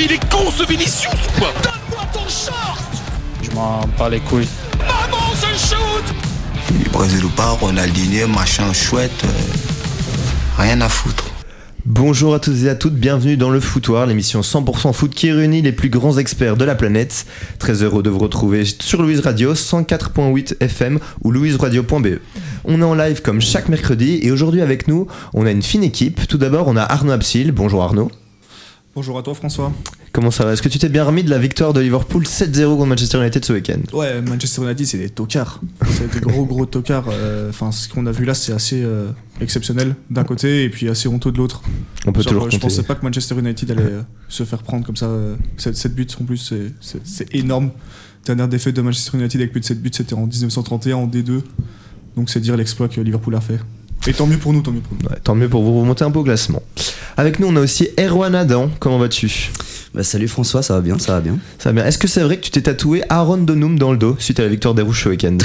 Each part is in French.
Mais il est con ce Vinicius ou quoi Donne-moi ton short Je m'en bats les couilles. Maman, je shoot Brésil ou pas, Ronaldinho, machin chouette, euh, rien à foutre. Bonjour à tous et à toutes, bienvenue dans le Foutoir, l'émission 100% foot qui réunit les plus grands experts de la planète. Très heureux de vous retrouver sur Louise Radio 104.8 FM ou louiseradio.be. On est en live comme chaque mercredi et aujourd'hui avec nous, on a une fine équipe. Tout d'abord, on a Arnaud Absil. Bonjour Arnaud. Bonjour à toi François. Comment ça va Est-ce que tu t'es bien remis de la victoire de Liverpool 7-0 contre Manchester United ce week-end? Ouais, Manchester United c'est des tocards. C'est des gros gros tocards. Euh, Enfin, ce qu'on a vu là c'est assez euh, exceptionnel d'un côté et puis assez honteux de l'autre. On peut Genre, toujours Je compter. pensais pas que Manchester United allait euh, se faire prendre comme ça. 7, buts en plus, c'est- énorme. Dernière défaite de Manchester United avec plus de 7 buts c'était en 1931 en D2. Donc c'est dire l'exploit que Liverpool a fait. Et tant mieux pour nous, tant mieux pour nous. Ouais, tant mieux pour vous remonter un peu au classement. Avec nous, on a aussi Erwan Adam. Comment vas-tu? Bah, salut François, ça va bien, ça va bien. Ça va bien. Est-ce que c'est vrai que tu t'es tatoué Aaron Donum dans le dos suite à la victoire des Rouges ce week-end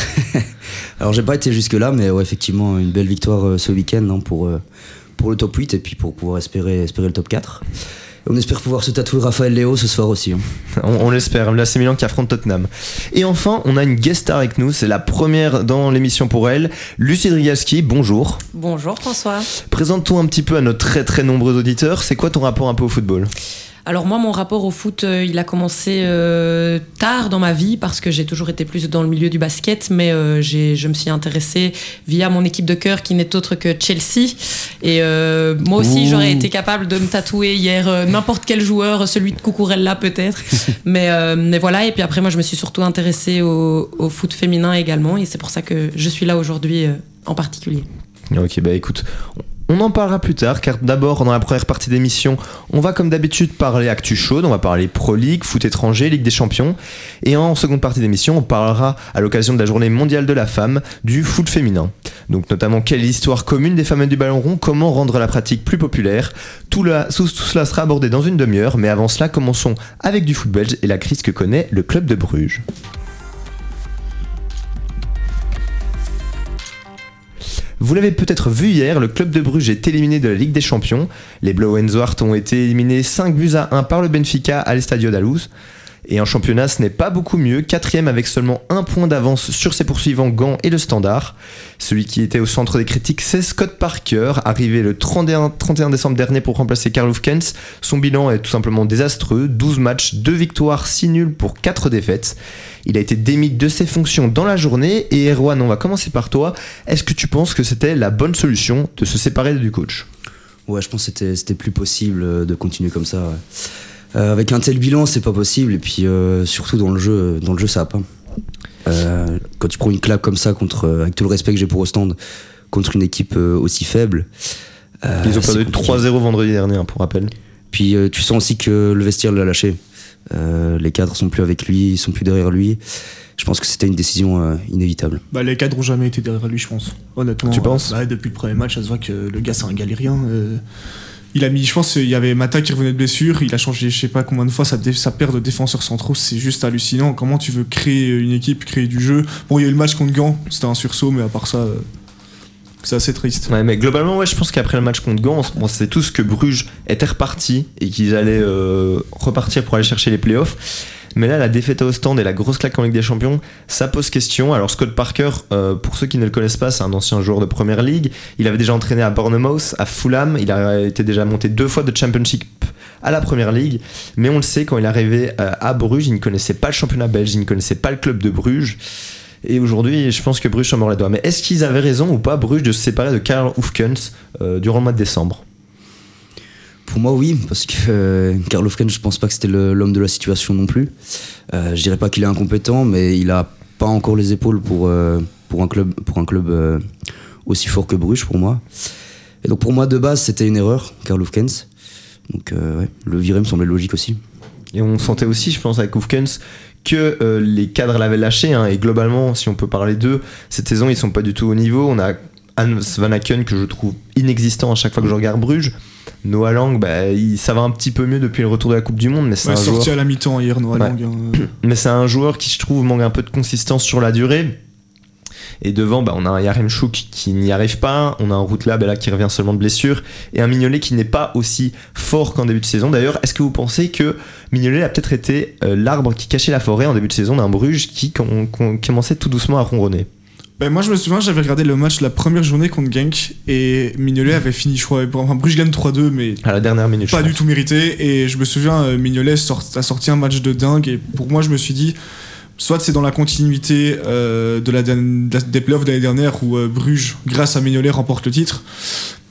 Alors j'ai pas été jusque là, mais ouais, effectivement une belle victoire euh, ce week-end hein, pour, euh, pour le top 8 et puis pour pouvoir espérer, espérer le top 4. Et on espère pouvoir se tatouer Raphaël Léo ce soir aussi. hein. On, on l'espère, l'AC Milan qui affronte Tottenham. Et enfin, on a une guest star avec nous, c'est la première dans l'émission pour elle, Lucie Drigalski, bonjour. Bonjour François. Présente-toi un petit peu à nos très très nombreux auditeurs, c'est quoi ton rapport un peu au football? Alors moi mon rapport au foot euh, il a commencé euh, tard dans ma vie parce que j'ai toujours été plus dans le milieu du basket mais euh, je me suis intéressée via mon équipe de cœur qui n'est autre que Chelsea. Et euh, moi aussi j'aurais été capable de me tatouer hier n'importe quel joueur celui de Cucurella peut-être. Mais, mais voilà et puis après moi je me suis surtout intéressée au, au foot féminin également et c'est pour ça que je suis là aujourd'hui en particulier. Ok, bah écoute, on en parlera plus tard, car d'abord, dans la première partie d'émission, on va comme d'habitude parler actu chaude, on va parler Pro League, foot étranger, Ligue des Champions, et en seconde partie d'émission, on parlera, à l'occasion de la journée mondiale de la femme, du foot féminin. Donc notamment, quelle est l'histoire commune des femmes du ballon rond, comment rendre la pratique plus populaire, tout, la- tout- tout cela sera abordé dans une demi-heure, mais avant cela, commençons avec du foot belge et la crise que connaît le club de Bruges. Vous l'avez peut-être vu hier, le club de Bruges est éliminé de la Ligue des Champions. Les Blauw Zwart ont été éliminés 5 buts à 1 par le Benfica à l'Estadio d'Alouz. Et en championnat, ce n'est pas beaucoup mieux. Quatrième avec seulement un point d'avance sur ses poursuivants Gand et le Standard. Celui qui était au centre des critiques, c'est Scott Parker, arrivé le 31, 31 décembre dernier pour remplacer Karl Hufkens. Son bilan est tout simplement désastreux. 12 matchs, 2 victoires, 6 nuls pour 4 défaites. Il a été démis de ses fonctions dans la journée. Et Erwan, on va commencer par toi. Est-ce que tu penses que c'était la bonne solution de se séparer du coach? Ouais, je pense que c'était- plus possible euh, de continuer comme ça. Euh, avec un tel bilan, c'est pas possible. Et puis euh, surtout dans le jeu, dans le jeu, ça va pas. Euh, quand tu prends une claque comme ça contre, euh, avec tout le respect que j'ai pour Ostende, contre une équipe euh, aussi faible. euh, Ils ont perdu compliqué. 3-0 vendredi dernier, hein, pour rappel. Puis euh, tu sens aussi que le vestiaire l'a lâché. Euh, les cadres sont plus avec lui, ils sont plus derrière lui. Je pense que c'était une décision euh, inévitable. Bah, les cadres ont jamais été derrière lui, je pense. Honnêtement. Tu penses bah, Depuis le premier match, ça se voit que le gars, c'est un galérien. Il a mis, je pense, il y avait Mata qui revenait de blessure. Il a changé, je sais pas combien de fois, sa paire de défenseurs centraux. C'est juste hallucinant. Comment tu veux créer une équipe, créer du jeu? Bon, il y a eu le match contre Gand, c'était un sursaut, mais à part ça, euh, c'est assez triste. Ouais, mais globalement, ouais, je pense qu'après le match contre Gand, on on sait tous que Bruges était reparti et qu'ils allaient euh, repartir pour aller chercher les playoffs. Mais là, la défaite à Ostende et la grosse claque en Ligue des Champions, ça pose question. Alors, Scott Parker, euh, pour ceux qui ne le connaissent pas, c'est un ancien joueur de première ligue. Il avait déjà entraîné à Bournemouth, à Fulham. Il a été déjà monté deux fois de Championship à la première ligue. Mais on le sait, quand il est arrivé euh, à Bruges, il ne connaissait pas le championnat belge, il ne connaissait pas le club de Bruges. Et aujourd'hui, je pense que Bruges s'en mord les doigts. Mais est-ce qu'ils avaient raison ou pas, Bruges, de se séparer de Karl Hufkens euh, durant le mois de décembre? Pour moi, oui, parce que euh, Karl Hofken, je pense pas que c'était l'homme de la situation non plus. Euh, je dirais pas qu'il est incompétent, mais il a pas encore les épaules pour, euh, pour un club, pour un club aussi fort que Bruges, pour moi. Et donc pour moi, de base, c'était une erreur, Karl Hofkens. Donc ouais, le virer me semblait logique aussi. Et on sentait aussi, je pense, avec Hufkens, que euh, les cadres l'avaient lâché. hein, et globalement, si on peut parler d'eux, cette saison, ils sont pas du tout au niveau. On a Hans Van Aken, que je trouve inexistant à chaque fois que je regarde Bruges. Noah Lang, bah, il- ça va un petit peu mieux depuis le retour de la Coupe du Monde, mais c'est Ouais, un joueur. sorti à la mi-temps hier, Noah Ouais. Lang, hein. Mais c'est un joueur qui, je trouve, manque un peu de consistance sur la durée. Et devant, bah, on a un Yaremchuk qui n'y arrive pas, on a un Routelab là qui revient seulement de blessure, et un Mignolet qui n'est pas aussi fort qu'en début de saison. D'ailleurs, est-ce que vous pensez que Mignolet a peut-être été euh, l'arbre qui cachait la forêt en début de saison d'un Bruges qui com- com- commençait tout doucement à ronronner? Ben, moi, je me souviens, j'avais regardé le match la première journée contre Genk et Mignolet avait fini, je crois, enfin, Bruges gagne 3-2, mais à la dernière minute pas du tout mérité. Et je me souviens, euh, Mignolet sort- a sorti un match de dingue. Et pour moi, je me suis dit, soit c'est dans la continuité euh, de la, des playoffs de l'année dernière où euh, Bruges, grâce à Mignolet, remporte le titre.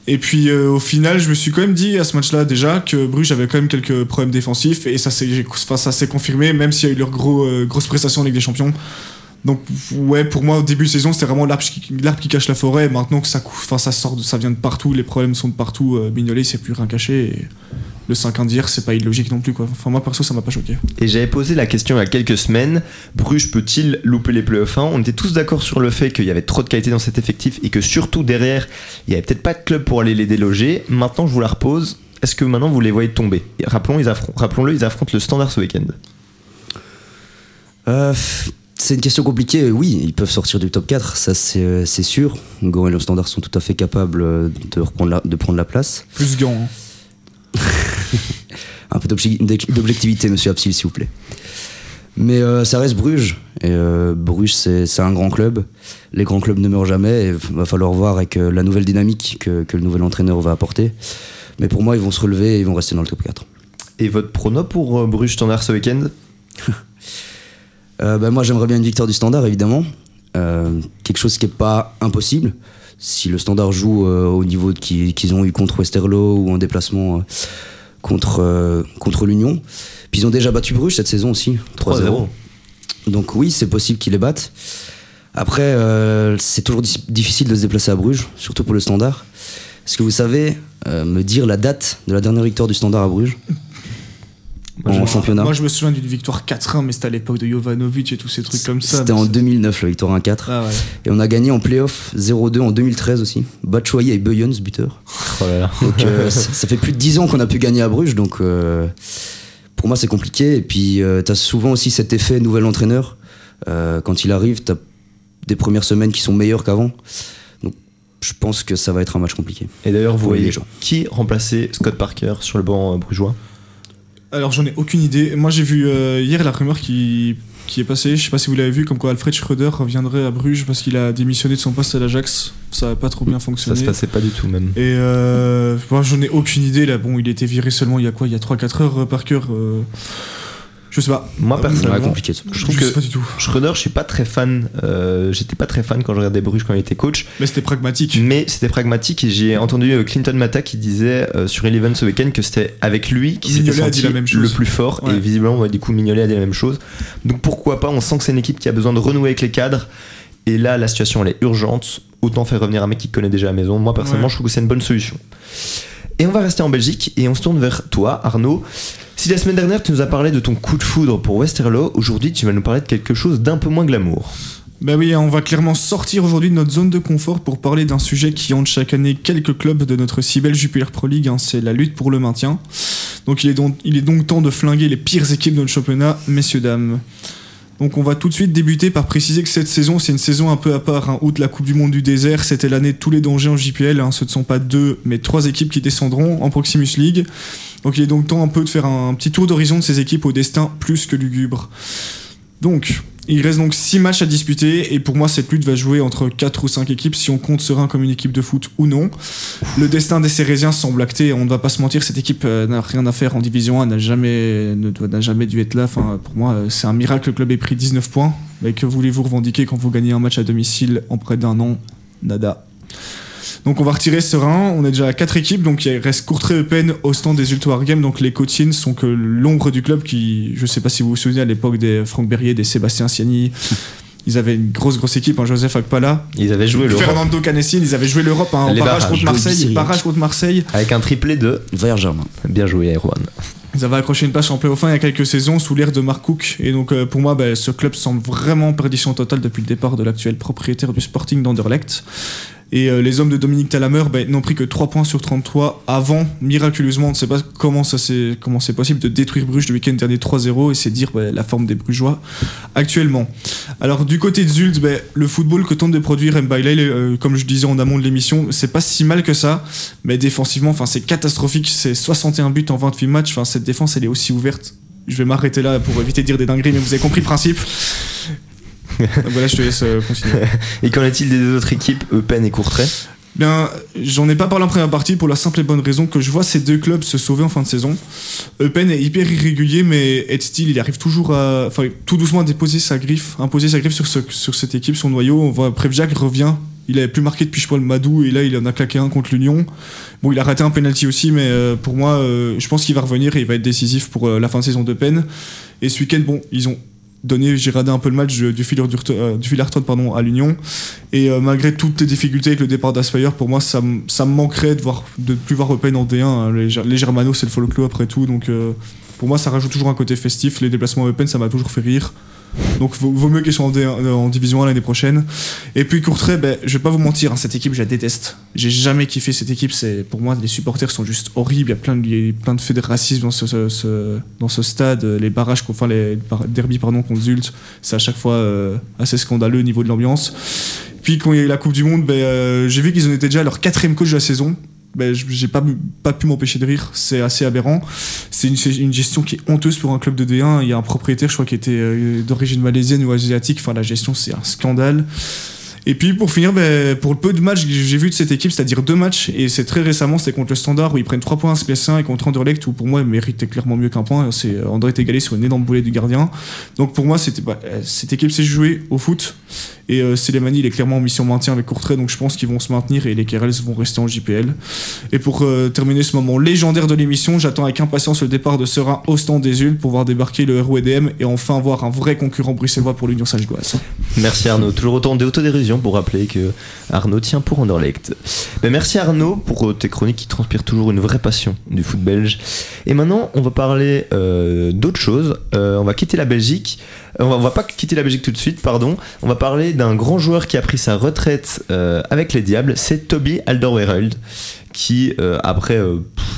Et puis euh, au final, je me suis quand même dit à ce match-là déjà que Bruges avait quand même quelques problèmes défensifs et ça s'est confirmé, même s'il y a eu leur gros, grosse prestation en des Champions. Donc ouais, pour moi au début de saison, c'était vraiment l'arbre qui, cache la forêt. Maintenant que ça, sort, ça vient de partout, les problèmes sont de partout. Mignolet, sait plus rien cacher. Et le 5-1 d'hier, c'est pas illogique non plus quoi. Enfin moi perso, ça m'a pas choqué. Et j'avais posé la question il y a quelques semaines Bruges peut-il louper les playoffs 1 On était tous d'accord sur le fait qu'il y avait trop de qualité dans cet effectif et que surtout derrière, il y avait peut-être pas de club pour aller les déloger. Maintenant, je vous la repose. Est-ce que maintenant vous les voyez tomber? Rappelons, ils Rappelons-le, ils affrontent le Standard ce week-end. Euh, c'est une question compliquée. Oui, ils peuvent sortir du top 4, ça c'est euh, c'est sûr. Goran et le Standard sont tout à fait capables euh, de, reprendre la, de prendre la place. Plus gant. hein. Un peu d'obje- d'objectivité, monsieur Absil, s'il vous plaît. Mais euh, ça reste Bruges. Et euh, Bruges, c'est un grand club. Les grands clubs ne meurent jamais. Et il va falloir voir avec euh, la nouvelle dynamique que, que le nouvel entraîneur va apporter. Mais pour moi, ils vont se relever et ils vont rester dans le top 4. Et votre prono pour Bruges Standard ce week-end? Euh, bah, moi, j'aimerais bien une victoire du Standard, évidemment. Quelque chose qui n'est pas impossible. Si le Standard joue euh, au niveau qu'ils ont eu contre Westerlo ou en déplacement euh, contre, euh, contre l'Union. Puis ils ont déjà battu Bruges cette saison aussi, 3-0. Donc oui, c'est possible qu'ils les battent. Après, euh, c'est toujours difficile de se déplacer à Bruges, surtout pour le Standard. Est-ce que vous savez euh, me dire la date de la dernière victoire du Standard à Bruges? En championnat Moi, je me souviens d'une victoire 4-1, mais c'était à l'époque de Jovanovic et tous ces trucs comme ça. C'était en c'est- 2009, la victoire 1-4. Ah ouais. Et on a gagné en playoff 0-2 en 2013 aussi. Batshuayi et Beuens, buteur. Oh là là. Donc euh, ça fait plus de 10 ans qu'on a pu gagner à Bruges, donc euh, pour moi c'est compliqué. Et puis euh, t'as souvent aussi cet effet nouvel entraîneur. Euh, quand il arrive, t'as des premières semaines qui sont meilleures qu'avant. Donc je pense que ça va être un match compliqué. Et d'ailleurs, vous voyez les gens. qui remplaçait Scott Parker sur le banc brugeois? Alors j'en ai aucune idée. Moi j'ai vu euh, hier la rumeur qui, qui est passée, je sais pas si vous l'avez vu, comme quoi Alfred Schröder reviendrait à Bruges parce qu'il a démissionné de son poste à l'Ajax. Ça a pas trop bien Ça fonctionné. se passait pas du tout même. Et euh, moi j'en ai aucune idée là. Bon, il a été viré seulement il y a quoi? Il y a 3-4 heures euh, par cœur. euh, Je sais pas. Moi personnellement, compliqué. ça. je trouve je que sais pas du tout. Schröder, je suis pas très fan. euh, J'étais pas très fan quand je regardais Bruges quand il était coach. Mais c'était pragmatique. Mais c'était pragmatique et j'ai entendu euh, Clinton Mata qui disait euh, sur Eleven ce week-end que c'était avec lui qui s'était senti dit la même chose. le plus fort Ouais. et visiblement ouais, du coup Mignolet a dit la même chose. Donc pourquoi pas On sent que c'est une équipe qui a besoin de renouer avec les cadres et là la situation elle est urgente. Autant faire revenir un mec qui connaît déjà la maison. Moi personnellement Ouais. je trouve que c'est une bonne solution. Et on va rester en Belgique et on se tourne vers toi Arnaud. Si la semaine dernière tu nous as parlé de ton coup de foudre pour Westerlo, aujourd'hui tu vas nous parler de quelque chose d'un peu moins glamour. Bah oui, on va clairement sortir aujourd'hui de notre zone de confort pour parler d'un sujet qui hante chaque année quelques clubs de notre si belle Jupiler Pro League, hein, c'est la lutte pour le maintien. Donc il est, donc il est donc temps de flinguer les pires équipes de notre championnat, messieurs, dames. Donc on va tout de suite débuter par préciser que cette saison, c'est une saison un peu à part. Hein. Outre la Coupe du Monde du désert, c'était l'année de tous les dangers en JPL. Hein. Ce ne sont pas deux, mais trois équipes qui descendront en Proximus League. Donc il est donc temps un peu de faire un petit tour d'horizon de ces équipes au destin plus que lugubre. Donc, il reste donc 6 matchs à disputer et pour moi cette lutte va jouer entre 4 ou 5 équipes si on compte Serein comme une équipe de foot ou non. Le destin des Cérésiens semble acté, on ne va pas se mentir, cette équipe euh, n'a rien à faire en Division 1, n'a jamais, jamais dû être là. Enfin, pour moi, euh, c'est un miracle que le club ait pris 19 points. Mais que voulez-vous revendiquer quand vous gagnez un match à domicile en près d'un an? Nada. Donc on va retirer Serein, on est déjà à 4 équipes, donc il reste Courtrai Eupen au stand des Ultra Games, donc les Côtiens sont que l'ombre du club qui, je sais pas si vous vous souvenez à l'époque des Franck Berrier, des Sébastien Siani, ils avaient une grosse grosse équipe, hein, Joseph Akpala, Ils avaient joué le Fernando Canessin, ils avaient joué l'Europe hein, en barrage contre Marseille, barrage contre Marseille, avec un triplé de Germain. bien joué Erwan. ils avaient accroché une place en play-off 1 il y a quelques saisons sous l'ère de Mark Cook, et donc euh, pour moi bah, ce club semble vraiment en perdition totale depuis le départ de l'actuel propriétaire du Sporting d'Anderlecht. Et euh, les hommes de Dominique Talamer ben, n'ont pris que 3 points sur 33 avant, miraculeusement, on ne sait pas comment ça c'est possible de détruire Bruges le week-end dernier 3-0 et c'est dire ben, la forme des Brugeois actuellement. Alors du côté de Zult, ben, le football que tente de produire Mbaile, euh, comme je disais en amont de l'émission, c'est pas si mal que ça, mais défensivement, c'est catastrophique, c'est 61 buts en 28 matchs, cette défense elle est aussi ouverte. Je vais m'arrêter là pour éviter de dire des dingueries, mais vous avez compris le principe. Voilà, je te laisse euh, continuer. Et qu'en est-il des deux autres équipes, Eupen et Courtrai? Bien, j'en ai pas parlé en première partie pour la simple et bonne raison que je vois ces deux clubs se sauver en fin de saison. Eupen est hyper irrégulier, mais Ed Steele, il arrive toujours à, enfin, tout doucement à déposer sa griffe, imposer sa griffe sur, ce, sur cette équipe, son noyau. On voit Prevjak revient. Il avait plus marqué depuis je crois le Madou et là il en a claqué un contre l'Union. Bon, il a raté un penalty aussi, mais euh, pour moi, euh, je pense qu'il va revenir et il va être décisif pour euh, la fin de saison de peine. Et ce week-end, bon, ils ont donné, j'ai radé un peu le match du fil pardon, à l'Union. Et malgré toutes les difficultés avec le départ d'Aspire, pour moi, ça, me manquerait de voir de plus voir Eupen en D1. Hein. Les, Germanos, c'est le folklore après tout, donc pour moi, ça rajoute toujours un côté festif. Les déplacements Eupen, ça m'a toujours fait rire. Donc vaut, mieux qu'ils soient en, en, division 1 l'année prochaine. Et puis Courtrai, ben, je vais pas vous mentir, hein, cette équipe, je la déteste. J'ai jamais kiffé cette équipe. C'est pour moi, les supporters sont juste horribles. Il y a plein de, plein de faits de racisme dans ce, dans ce stade. Les barrages, enfin les derby pardon contre Zult, c'est à chaque fois euh, assez scandaleux au niveau de l'ambiance. Puis quand il y a eu la Coupe du Monde, ben, euh, j'ai vu qu'ils en étaient déjà à leur quatrième coach de la saison ben, j'ai pas, pu m'empêcher de rire. C'est assez aberrant. C'est une, gestion qui est honteuse pour un club de D1. Il y a un propriétaire, je crois, qui était euh, d'origine malaisienne ou asiatique. Enfin, la gestion, c'est un scandale. Et puis pour finir, ben, pour le peu de matchs que j'ai vu de cette équipe, c'est-à-dire deux matchs, et c'est très récemment, c'était contre le Standard où ils prennent 3 points à SPS1 et contre Anderlecht où pour moi ils méritaient clairement mieux qu'un point. C'est euh, André est égalé sur une énorme boulet du gardien. Donc pour moi, bah, cette équipe s'est jouée au foot et euh, il est clairement en mission maintien avec Courtrai, donc je pense qu'ils vont se maintenir et les Kerels vont rester en JPL. Et pour euh, terminer ce moment légendaire de l'émission, j'attends avec impatience le départ de Serein au stand des pour voir débarquer le ROEDM et enfin voir un vrai concurrent bruxellois pour l'Union Sagedoise. Merci Arnaud. Toujours autant d'autodérision pour rappeler que Arnaud tient pour Anderlecht. Mais merci Arnaud pour euh, tes chroniques qui transpirent toujours une vraie passion du foot belge. Et maintenant, on va parler euh, d'autre chose. Euh, on va quitter la Belgique. On va, va, pas quitter la Belgique tout de suite, pardon. On va parler d'un grand joueur qui a pris sa retraite avec les Diables. C'est Toby Alderweireld qui après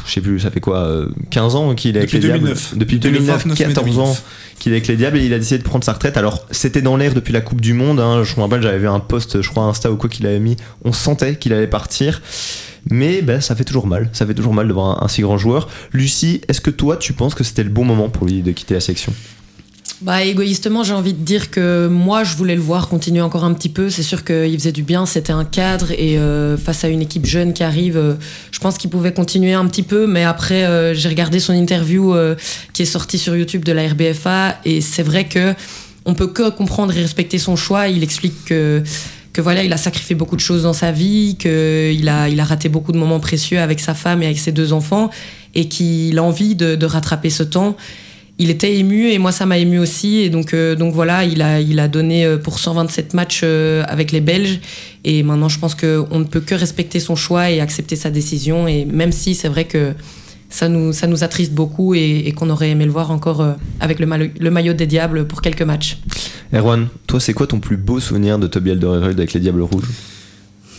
je sais plus ça fait quoi 15 ans qu'il est avec les 2009. Diables depuis 2009 14 ans qu'il est avec les Diables et il a décidé de prendre sa retraite. Alors, c'était dans l'air depuis la Coupe du Monde. Hein. Je me rappelle, j'avais vu un post, je crois, Insta ou quoi qu'il avait mis. On sentait qu'il allait partir. Mais ben, ça fait toujours mal. Ça fait toujours mal de voir un, un si grand joueur. Lucie, est-ce que toi, tu penses que c'était le bon moment pour lui de quitter la section bah, égoïstement, j'ai envie de dire que moi, je voulais le voir continuer encore un petit peu. C'est sûr qu'il faisait du bien, c'était un cadre. Et euh, face à une équipe jeune qui arrive, euh, je pense qu'il pouvait continuer un petit peu. Mais après, euh, j'ai regardé son interview qui est sortie sur YouTube de la RBFA. Et c'est vrai que on peut que comprendre et respecter son choix. Il explique que que voilà, il a sacrifié beaucoup de choses dans sa vie, qu'il a, il a raté beaucoup de moments précieux avec sa femme et avec ses deux enfants, et qu'il a envie de, de rattraper ce temps il était ému et moi ça m'a ému aussi. Et donc euh, donc voilà il a il a donné euh, pour 127 matchs euh, avec les Belges. Et maintenant je pense que on ne peut que respecter son choix et accepter sa décision. Et même si c'est vrai que ça nous ça nous attriste beaucoup et, qu'on aurait aimé le voir encore avec le, le, maillot des Diables pour quelques matchs. Erwan, toi c'est quoi ton plus beau souvenir de Toby Alderweireld avec les Diables rouges?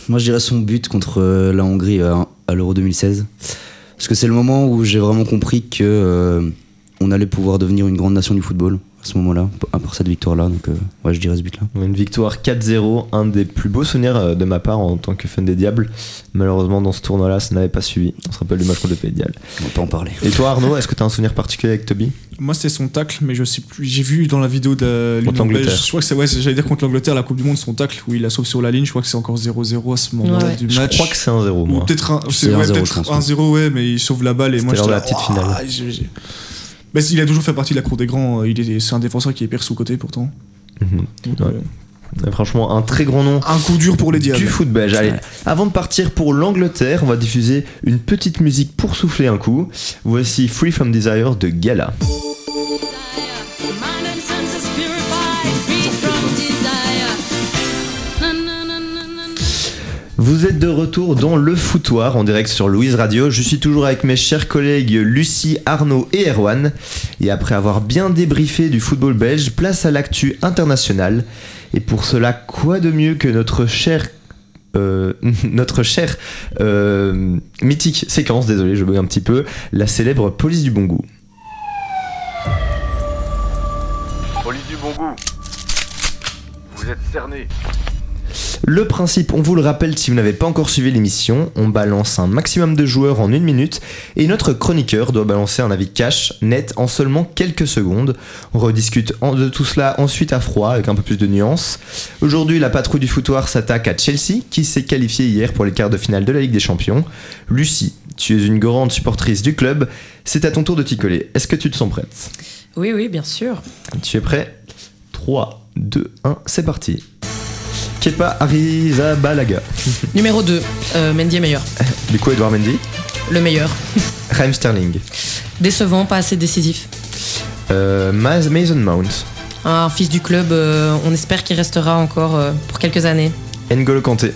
Moi je dirais son but contre la Hongrie à, l'Euro 2016 parce que c'est le moment où j'ai vraiment compris que on allait pouvoir devenir une grande nation du football à ce moment-là, à part cette victoire-là. Donc, euh, ouais, je dirais ce but-là. Une victoire 4-0, un des plus beaux souvenirs euh, de ma part en tant que fan des Diables. Malheureusement, dans ce tournoi-là, ça n'avait pas suivi. On se rappelle du match contre le Pays de On va pas en parler. Et toi, Arnaud, est-ce que tu as un souvenir particulier avec Toby? Moi, c'était son tacle, mais je sais plus. J'ai vu dans la vidéo de contre l'Angleterre. Je crois que c'est, ouais, j'allais dire contre l'Angleterre, la Coupe du Monde, son tacle où il la sauve sur la ligne. Je crois que c'est encore 0-0 à ce moment-là du match. Je crois que c'est 1-0, moi. peut-être un, c'est, ouais, peut-être 1-0, ouais, mais il sauve la balle et moi, je la petite finale. Bah, il a toujours fait partie de la cour des grands. Euh, il est, c'est un défenseur qui est pire sous-côté pourtant. Mhm. Euh, franchement, un très grand nom. Un coup dur pour les diables. Du foot belge. Allez, avant de partir pour l'Angleterre, on va diffuser une petite musique pour souffler un coup. Voici Free from Desire de Gala. Vous êtes de retour dans le foutoir en direct sur Louise Radio. Je suis toujours avec mes chers collègues Lucie, Arnaud et Erwan. Et après avoir bien débriefé du football belge, place à l'actu international. Et pour cela, quoi de mieux que notre cher euh, notre chère euh, mythique séquence, désolé, je bug un petit peu, la célèbre police du bon goût. Police du bon goût. Vous êtes cerné. Le principe, on vous le rappelle si vous n'avez pas encore suivi l'émission, on balance un maximum de joueurs en une minute et notre chroniqueur doit balancer un avis cash, net, en seulement quelques secondes. On rediscute de tout cela ensuite à froid avec un peu plus de nuances. Aujourd'hui, la patrouille du foutoir s'attaque à Chelsea qui s'est qualifié hier pour les quarts de finale de la Ligue des Champions. Lucie, tu es une grande supportrice du club, c'est à ton tour de t'y coller. Est-ce que tu te sens prête? Oui, oui, bien sûr. Tu es prêt? 3, 2, 1, c'est parti. Kepa Arrizabalaga. Numéro 2, Mendy est meilleur. Du coup, Edouard Mendy. Le meilleur. Raheem Sterling. Décevant, pas assez décisif. Euh, Maz- Mason Mount. Un fils du club, euh, on espère qu'il restera encore euh, pour quelques années. N'Golo Kanté.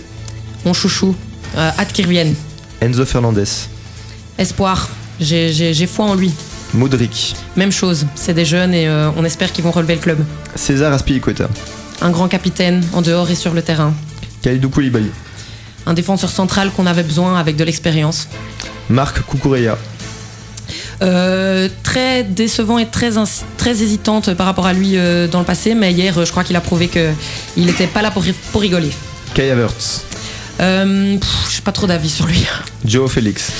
Mon chouchou, euh, hâte qu'il revienne. Enzo Fernandez. Espoir, j'ai- j'ai j'ai foi en lui. Modric. Même chose, c'est des jeunes et euh, on espère qu'ils vont relever le club. César Aspilicueta. Un grand capitaine, en dehors et sur le terrain. Kalidou Koulibaly. Un défenseur central qu'on avait besoin avec de l'expérience. Marc Kukureya. Euh, très décevant et très, très hésitante par rapport à lui euh, dans le passé, mais hier, euh, je crois qu'il a prouvé qu'il n'était pas là pour, ri- pour rigoler. Kai Havertz. Euh, Je n'ai pas trop d'avis sur lui. Joe Félix.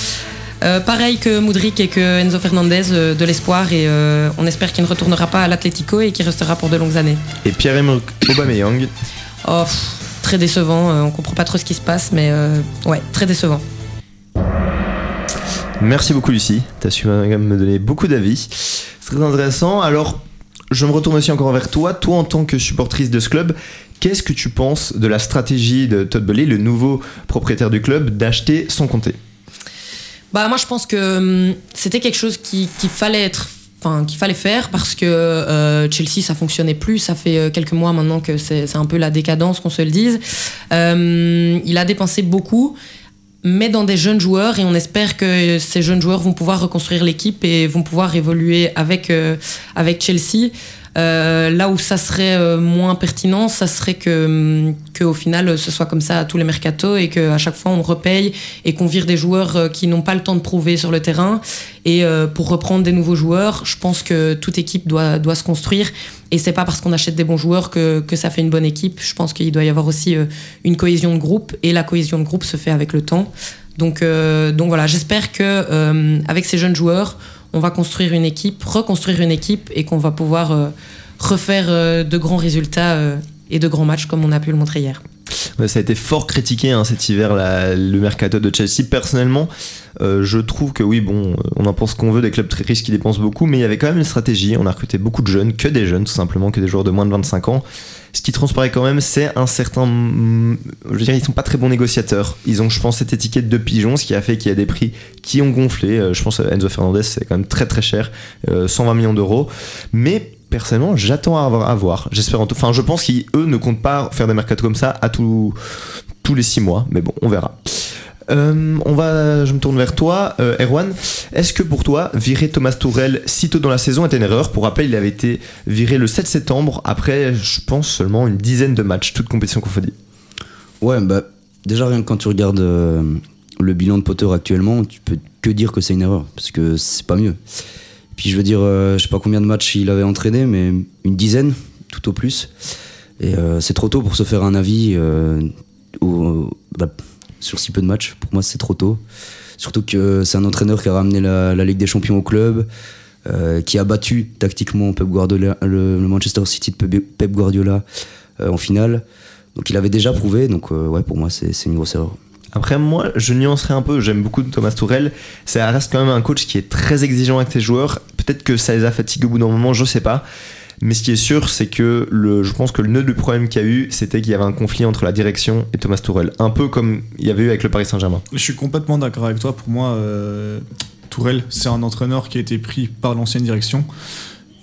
Euh, pareil que Moudric et que Enzo Fernandez, euh, de l'espoir, et euh, on espère qu'il ne retournera pas à l'Atlético et qu'il restera pour de longues années. Et Pierre-Emerick Aubameyang. Oh, pff, très décevant, on comprend pas trop ce qui se passe, mais ouais, très décevant. Merci beaucoup Lucie. T'as su quand même me donner beaucoup d'avis. C'est très intéressant. Alors, je me retourne aussi encore vers toi. Toi, en tant que supportrice de ce club, qu'est-ce que tu penses de la stratégie de Todd Boehly, le nouveau propriétaire du club, d'acheter sans compter? Bah moi je pense que hum, c'était quelque chose qui- qu'il fallait être enfin qu'il fallait faire parce que euh, Chelsea ça fonctionnait plus. Ça fait euh, quelques mois maintenant que c'est un peu la décadence qu'on se le dise. Euh, il a dépensé beaucoup mais dans des jeunes joueurs et on espère que ces jeunes joueurs vont pouvoir reconstruire l'équipe et vont pouvoir évoluer avec Chelsea Euh, là où ça serait euh, moins pertinent, ça serait que, hum, que au final ce soit comme ça à tous les mercatos et qu'à chaque fois on repaye et qu'on vire des joueurs euh, qui n'ont pas le temps de prouver sur le terrain. Et pour reprendre des nouveaux joueurs, je pense que toute équipe doit, doit se construire. Et c'est pas parce qu'on achète des bons joueurs que, que ça fait une bonne équipe. Je pense qu'il doit y avoir aussi une cohésion de groupe et la cohésion de groupe se fait avec le temps. Donc, euh, donc voilà, j'espère que euh, avec ces jeunes joueurs, on va construire une équipe, reconstruire une équipe et qu'on va pouvoir euh, refaire euh, de grands résultats euh, et de grands matchs comme on a pu le montrer hier. Ça a été fort critiqué hein, cet hiver, le mercato de Chelsea. Personnellement, euh, je trouve que oui, bon, euh, on en pense qu'on veut, des clubs très riches qui dépensent beaucoup, mais il y avait quand même une stratégie. On a recruté beaucoup de jeunes, que des jeunes, tout simplement, que des joueurs de moins de 25 ans. Ce qui transparaît quand même, c'est un certain. Je veux dire, ils sont pas très bons négociateurs. Ils ont, je pense, cette étiquette de pigeon, ce qui a fait qu'il y a des prix qui ont gonflé. Euh, Je pense à Enzo Fernandez, c'est quand même très très cher, euh, 120 millions d'euros. Mais personnellement, j'attends à avoir- voir. J'espère en tout. Enfin, je pense qu'eux ne comptent pas faire des mercatos comme ça à tout- tous les six mois. Mais bon, on verra. Euh, on va, je me tourne vers toi, euh, Erwan. Est-ce que pour toi, virer Thomas Tourel si tôt dans la saison était une erreur? Pour rappel, il avait été viré le 7 septembre après, je pense, seulement une dizaine de matchs, toutes compétitions confondues. Ouais, bah, déjà, rien que quand tu regardes euh, le bilan de Potter actuellement, tu peux que dire que c'est une erreur, parce que c'est pas mieux. Puis je veux dire, je sais pas combien de matchs il avait entraîné, mais une dizaine, tout au plus. Et c'est trop tôt pour se faire un avis au- bah, sur si peu de matchs. Pour moi, c'est trop tôt. Surtout que c'est un entraîneur qui a ramené la, Ligue des Champions au club, euh, qui a battu tactiquement Pep Guardiola, le, le Manchester City de Pep- Guardiola euh, en finale. Donc il avait déjà prouvé, donc euh, ouais, pour moi, c'est c'est une grosse erreur. Après, moi, je nuancerai un peu. J'aime beaucoup Thomas Tourel. Ça reste quand même un coach qui est très exigeant avec ses joueurs. Peut-être que ça les a fatigués au bout d'un moment, je sais pas. Mais ce qui est sûr, c'est que le, je pense que le nœud du problème qu'il y a eu, c'était qu'il y avait un conflit entre la direction et Thomas Tourel. Un peu comme il y avait eu avec le Paris Saint-Germain. Je suis complètement d'accord avec toi. Pour moi, euh, Tourelle, c'est un entraîneur qui a été pris par l'ancienne direction.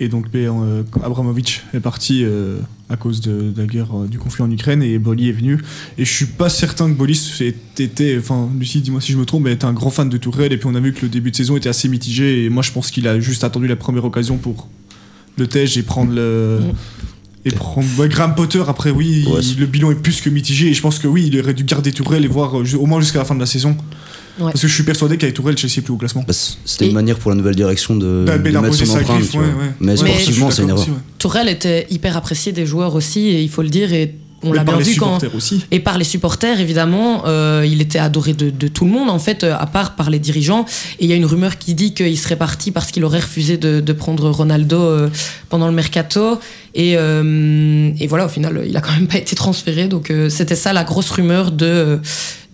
Et donc, euh, Abramovich est parti euh, à cause de, la guerre, euh, du conflit en Ukraine, et Boli est venu. Et je suis pas certain que Bolis était, enfin, Lucie, dis-moi si je me trompe, mais était un grand fan de Tourelle. Et puis on a vu que le début de saison était assez mitigé. Et moi, je pense qu'il a juste attendu la première occasion pour le tège et prendre le, Et prendre ouais, Graham Potter, après, oui, Ouais, il- c'est- le bilan est plus que mitigé. Et je pense que oui, il aurait dû garder Tourelle et voir euh, au moins jusqu'à la fin de la saison. Ouais. Parce que je suis persuadé qu'avec Tourelle, Chelsea est plus au classement. Bah, C'était Et- une manière pour la nouvelle direction de, Bah, de mettre son empreinte. griffe. Mais sportivement, c'est une erreur. Tourelle était hyper apprécié des joueurs aussi, et il faut le dire, et on l'a bien vu quand. aussi. Et par les supporters, évidemment, euh, il était adoré de, de tout le monde, en fait, euh, à part par les dirigeants. Et il y a une rumeur qui dit qu'il serait parti parce qu'il aurait refusé de, de prendre Ronaldo euh, pendant le mercato. Et, euh, et voilà, au final, il a quand même pas été transféré. Donc euh, c'était ça la grosse rumeur de,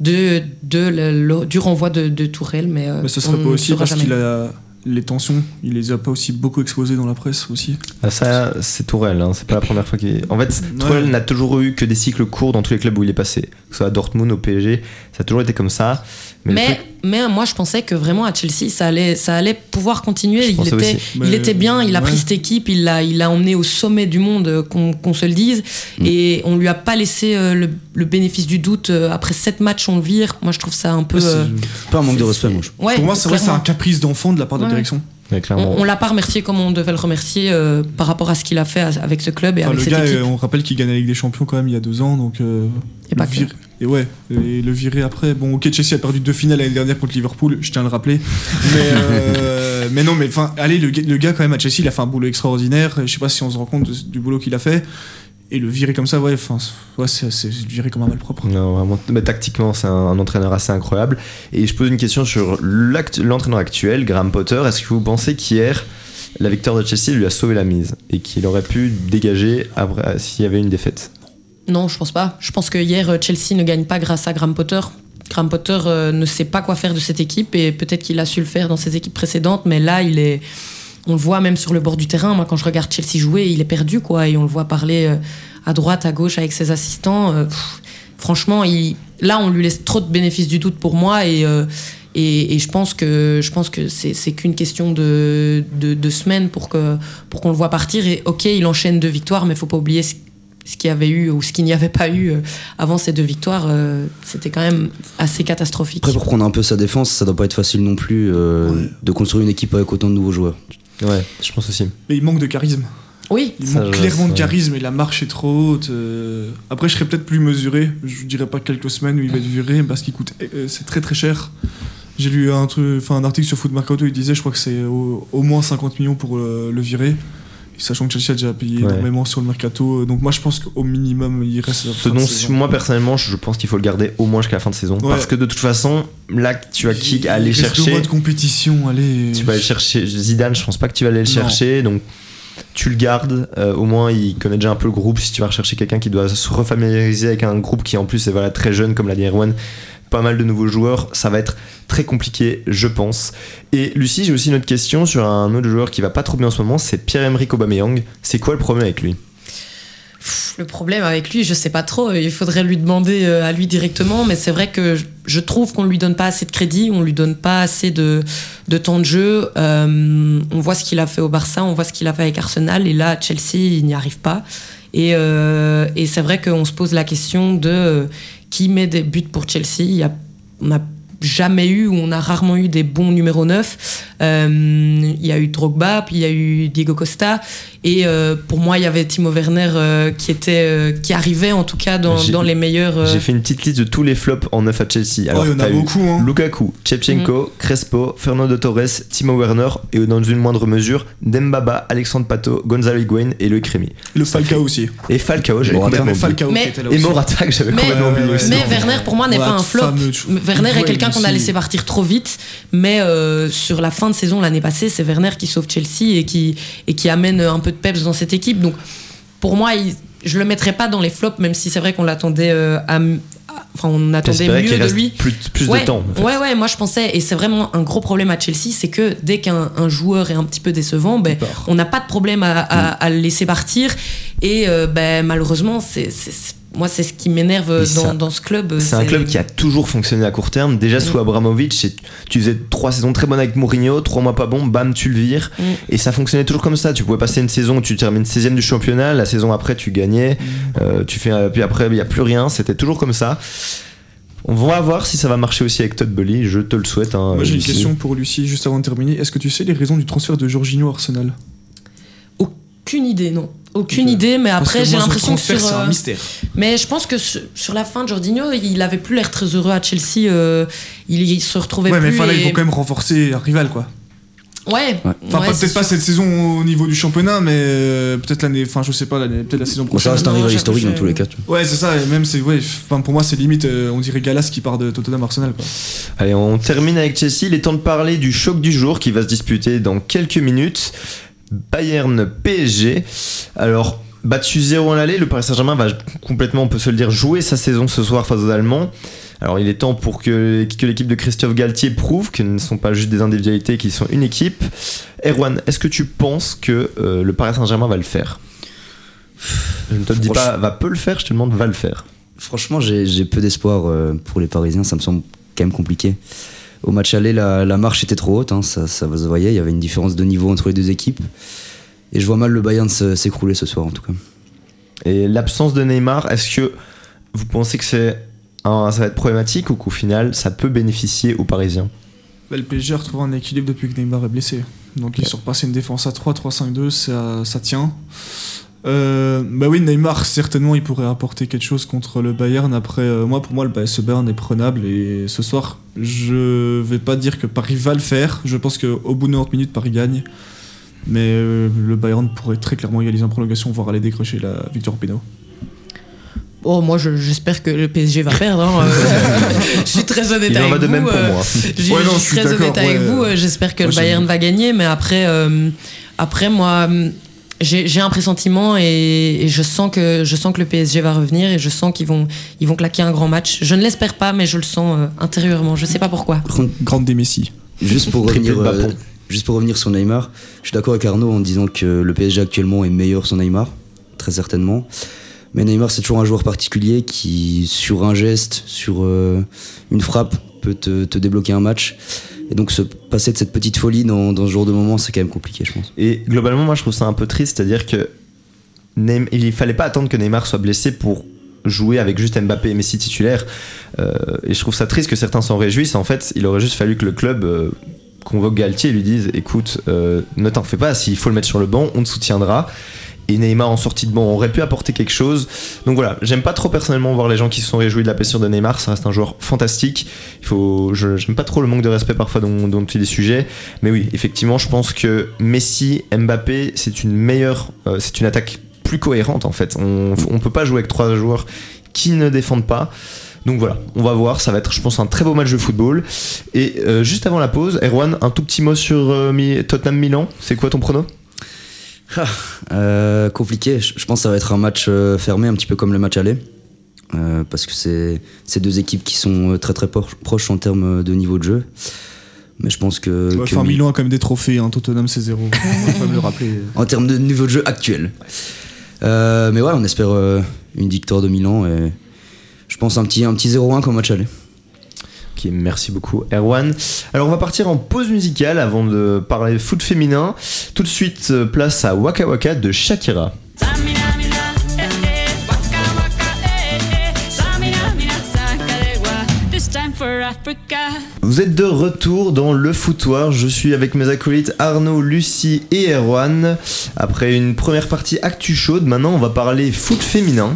de, de le- le- du renvoi de, de Tourelle. Mais, Mais ce serait pas aussi parce qu'il a les tensions, il les a pas aussi beaucoup exposées dans la presse aussi. Ah, ça, c'est Tourelle, hein, c'est pas la première fois qu'il. En fait, Tourelle n'a toujours eu que des cycles courts dans tous les clubs où il est passé. Que ce soit à Dortmund, au PSG, ça a toujours été comme ça. Mais, le Mais, truc- mais moi, je pensais que vraiment à Chelsea, ça allait, ça allait pouvoir continuer. Il était, aussi. il Mais- était bien, il a ouais. pris cette équipe, il l'a, il l'a emmené au sommet du monde, euh, qu'on, se le dise. Mm. Et on lui a pas laissé euh, le, le bénéfice du doute. Euh, Après sept matchs, on le vire. Moi, je trouve ça un peu. Euh, Pas un manque de respect, moi. ouais, Pour moi, c'est vrai, c'est un caprice d'enfant de la part de la Ouais. direction. Ouais. On, on l'a pas remercié comme on devait le remercier euh, par rapport à ce qu'il a fait avec ce club et Enfin, avec le cette gars, équipe. euh, on rappelle qu'il gagne la Ligue des Champions quand même il y a deux ans, donc. euh, Et pas vir- Et ouais, et le virer après. Bon, ok, Chelsea a perdu deux finales l'année dernière contre Liverpool, je tiens à le rappeler. Mais, euh, mais non, mais enfin, allez, le, gars- le gars, quand même, à Chelsea, il a fait un boulot extraordinaire. Je sais pas si on se rend compte de- du boulot qu'il a fait. Et le virer comme ça, ouais, enfin, ouais, c'est virer comme un malpropre. Non, vraiment. Mais tactiquement, c'est un, un entraîneur assez incroyable. Et je pose une question sur l'entraîneur actuel, Graham Potter. Est-ce que vous pensez qu'hier, la victoire de Chelsea lui a sauvé la mise et qu'il aurait pu dégager après s'il y avait une défaite? Non, je pense pas. Je pense que hier, euh, Chelsea ne gagne pas grâce à Graham Potter. Graham Potter euh, ne sait pas quoi faire de cette équipe et peut-être qu'il a su le faire dans ses équipes précédentes, mais là, il est. On le voit même sur le bord du terrain. Moi, quand je regarde Chelsea jouer, il est perdu, quoi. Et on le voit parler euh, à droite, à gauche avec ses assistants. Euh, pff, franchement, il... là, on lui laisse trop de bénéfices du doute pour moi et. euh, et, et je pense que je pense que c'est qu'une question de, de, de semaines pour que pour qu'on le voit partir. Et ok, il enchaîne deux victoires, mais faut pas oublier ce, ce qu'il y avait eu ou ce qu'il n'y avait pas eu avant ces deux victoires. euh, C'était quand même assez catastrophique. Après, pour prendre un peu sa défense, ça doit pas être facile non plus euh, Ouais. de construire une équipe avec autant de nouveaux joueurs. Ouais, je pense aussi. Mais il manque de charisme. Oui, Il Ça, manque clairement de charisme et la marche est trop haute. euh. Après, je serais peut-être plus mesuré. Je dirais pas quelques semaines où il va être viré parce qu'il coûte. euh, c'est très très cher. J'ai lu un, truc, enfin, un article sur Foot Mercato, il disait, je crois que c'est au, au moins 50 millions pour euh, le virer. Sachant que Chelsea a déjà payé Ouais. énormément sur le mercato. euh, Donc moi, je pense qu'au minimum, il reste. Ce dont moi personnellement, je pense qu'il faut le garder au moins jusqu'à la fin de saison. Ouais. Parce que de toute façon, là, tu as qui aller chercher mois de compétition, allez. Tu vas aller chercher Zidane, je pense pas que tu vas aller le Non. chercher, donc tu le gardes. euh, au moins, il connaît déjà un peu le groupe. Si tu vas rechercher quelqu'un qui doit se refamiliariser avec un groupe qui en plus est voilà, très jeune, comme l'a dit Erwan, pas mal de nouveaux joueurs, ça va être très compliqué, je pense. Et Lucie, j'ai aussi une autre question sur un autre joueur qui va pas trop bien en ce moment, c'est Pierre-Emerick Aubameyang. C'est quoi le problème avec lui? Le problème avec lui, je sais pas trop. Il faudrait lui demander euh, à lui directement, mais c'est vrai que je- trouve qu'on lui donne pas assez de crédit, on lui donne pas assez de, de temps de jeu. Euh, on voit ce qu'il a fait au Barça, on voit ce qu'il a fait avec Arsenal, et là, Chelsea, il n'y arrive pas. Et, euh, et c'est vrai qu'on se pose la question de qui met des buts pour Chelsea. On n'a jamais eu, ou on a rarement eu des bons numéro 9. Euh, il y a eu Drogba, puis il y a eu Diego Costa. Et euh, pour moi, il y avait Timo Werner euh, qui, était, euh, qui arrivait en tout cas dans, les meilleurs. euh, J'ai fait une petite liste de tous les flops en neuf à Chelsea. Alors, oh, il y en a beaucoup, hein. Lukaku, Chepchenko, Crespo, Fernando Torres, Timo Werner et dans une moindre mesure Dembaba, Alexandre Pato, Gonzalo Higuain et Loïc Rémy. Le Falcao aussi. Et Falcao, j'avais complètement. Falcao Mais- là Et aussi. Morata que j'avais Mais- complètement oublié aussi. Mais non. Werner, pour moi, n'est pas un flop. Werner est quelqu'un qu'on a laissé partir trop vite, mais euh, sur la fin de saison l'année passée, c'est Werner qui sauve Chelsea et qui, et qui amène un peu de peps dans cette équipe. Donc, pour moi, il- je le mettrais pas dans les flops, même si c'est vrai qu'on l'attendait euh, à, à- Enfin, on attendait mieux de lui. plus, plus ouais, de temps. en fait. ouais, ouais, moi je pensais, et c'est vraiment un gros problème à Chelsea, c'est que dès qu'un un joueur est un petit peu décevant, ben, on n'a pas de problème à, à- à le laisser partir. Et euh, ben, malheureusement, c'est- moi c'est ce qui m'énerve dans, ce club. C'est un club qui a toujours fonctionné à court terme. Déjà sous Mm. Abramovich, c'est- tu faisais trois saisons très bonnes avec Mourinho, trois mois pas bon, bam, tu le vires. Mm. Et ça fonctionnait toujours comme ça. Tu pouvais passer une saison où tu termines 16ème du championnat, la saison après tu gagnais, Mm. euh, tu fais, puis après il n'y a plus rien. C'était toujours comme ça. On va voir si ça va marcher aussi avec Todd Bully, je te le souhaite. hein, Moi j'ai une question pour Lucie juste avant de terminer. Est-ce que tu sais les raisons du transfert de Jorginho à Arsenal? Aucune idée, non. Aucune euh, idée, mais après j'ai l'impression que sur. c'est un euh, mystère. Mais je pense que sur, sur la fin de Jorginho, il avait plus l'air très heureux à Chelsea. euh, il, il se retrouvait Ouais, mais plus. enfin là, et- ils vont quand même renforcer un rival, quoi. Ouais. Enfin, ouais, peut-être pas cette saison au niveau du championnat, mais euh, peut-être l'année, enfin, je sais pas, l'année, peut-être la saison Bon, prochaine. ça reste un rival historique dans tous les cas. tu vois. Ouais, c'est ça, et même, c'est, ouais, enfin, pour moi, c'est limite, euh, on dirait Galas qui part de Tottenham Arsenal, quoi. Allez, on termine avec Chelsea. Il est temps de parler du choc du jour qui va se disputer dans quelques minutes. Bayern PSG. Alors, battu 0 à l'aller, le Paris Saint-Germain va complètement, on peut se le dire, jouer sa saison ce soir face aux Allemands. Alors, il est temps pour que, que l'équipe de Christophe Galtier prouve ce ne sont pas juste des individualités, qu'ils sont une équipe. Erwan, est-ce que tu penses que euh, le Paris Saint-Germain va le faire? Je ne te dis pas va peut le faire, je te demande va le faire. Franchement, j'ai j'ai peu d'espoir euh, pour les Parisiens, ça me semble quand même compliqué. Au match aller, la, la marche était trop haute, hein, ça, ça se voyait, il y avait une différence de niveau entre les deux équipes. Et je vois mal le Bayern s'écrouler ce soir en tout cas. Et l'absence de Neymar, est-ce que vous pensez que c'est un- ça va être problématique ou qu'au final ça peut bénéficier aux Parisiens? Bah, le PSG a retrouvé un équilibre depuis que Neymar est blessé. Donc ils sont repassés une défense à 3, 3-5-2, ça, ça tient. Euh, bah oui, Neymar, certainement, il pourrait apporter quelque chose contre le Bayern. Après, euh, moi, pour moi, le ce Bayern est prenable. Et ce soir, je vais pas dire que Paris va le faire. Je pense qu'au bout de 90 minutes, Paris gagne. Mais euh, le Bayern pourrait très clairement égaliser en prolongation, voire aller décrocher la victoire au pénal. Oh, moi je- j'espère que le PSG va perdre. hein, je suis très honnête Il en avec va de vous. même pour moi. Je Ouais, non, je je suis très honnête avec vous. J'espère que Moi, le Bayern va gagner, mais après, euh, après moi, euh, j'ai un pressentiment et, et je sens que je sens que le PSG va revenir et je sens qu'ils vont ils vont claquer un grand match. Je ne l'espère pas, mais je le sens euh, intérieurement. Je sais pas pourquoi. Grande des Messi. Juste pour revenir, euh, juste pour revenir sur Neymar, je suis d'accord avec Arnaud en disant que le PSG actuellement est meilleur sans Neymar, très certainement. Mais Neymar, c'est toujours un joueur particulier qui, sur un geste, sur euh, une frappe, peut te, te débloquer un match. Et donc, se passer de cette petite folie dans, ce genre de moment, c'est quand même compliqué, je pense. Et globalement, moi je trouve ça un peu triste, c'est-à-dire que Neym- il fallait pas attendre que Neymar soit blessé pour jouer avec juste Mbappé et Messi titulaires. Euh, et je trouve ça triste que certains s'en réjouissent. En fait, il aurait juste fallu que le club euh, convoque Galtier et lui dise écoute, euh, ne t'en fais pas, s'il faut le mettre sur le banc, on te soutiendra. Et Neymar en sortie de banc aurait pu apporter quelque chose. Donc voilà, j'aime pas trop personnellement voir les gens qui se sont réjouis de la blessure de Neymar. Ça reste un joueur fantastique. Il faut, j'aime pas trop le manque de respect parfois dont, dont il est sujet. Mais oui, effectivement, je pense que Messi, Mbappé, c'est une meilleure, euh, c'est une attaque plus cohérente en fait. On, on peut pas jouer avec trois joueurs qui ne défendent pas. Donc voilà, on va voir, ça va être je pense un très beau match de football. Et euh, juste avant la pause, Erwan, un tout petit mot sur euh, Tottenham Milan, c'est quoi ton prono? Euh, compliqué, je pense que ça va être un match euh, fermé, un petit peu comme le match aller. Euh, parce que c'est deux équipes qui sont très très proches en termes de niveau de jeu. Mais je pense que. Ouais, que Enfin, Mi- Milan a quand même des trophées, hein. Tottenham c'est zéro. On le rappeler. En termes de niveau de jeu actuel. Euh, mais ouais, on espère euh, une victoire de Milan et je pense un petit, un petit 0-1 comme match aller. Ok, merci beaucoup Erwan. Alors on va partir en pause musicale avant de parler foot féminin. Tout de suite, euh, place à Waka Waka de Shakira. Vous êtes de retour dans le footoir. Je suis avec mes acolytes Arnaud, Lucie et Erwan. Après une première partie actu chaude, maintenant on va parler foot féminin.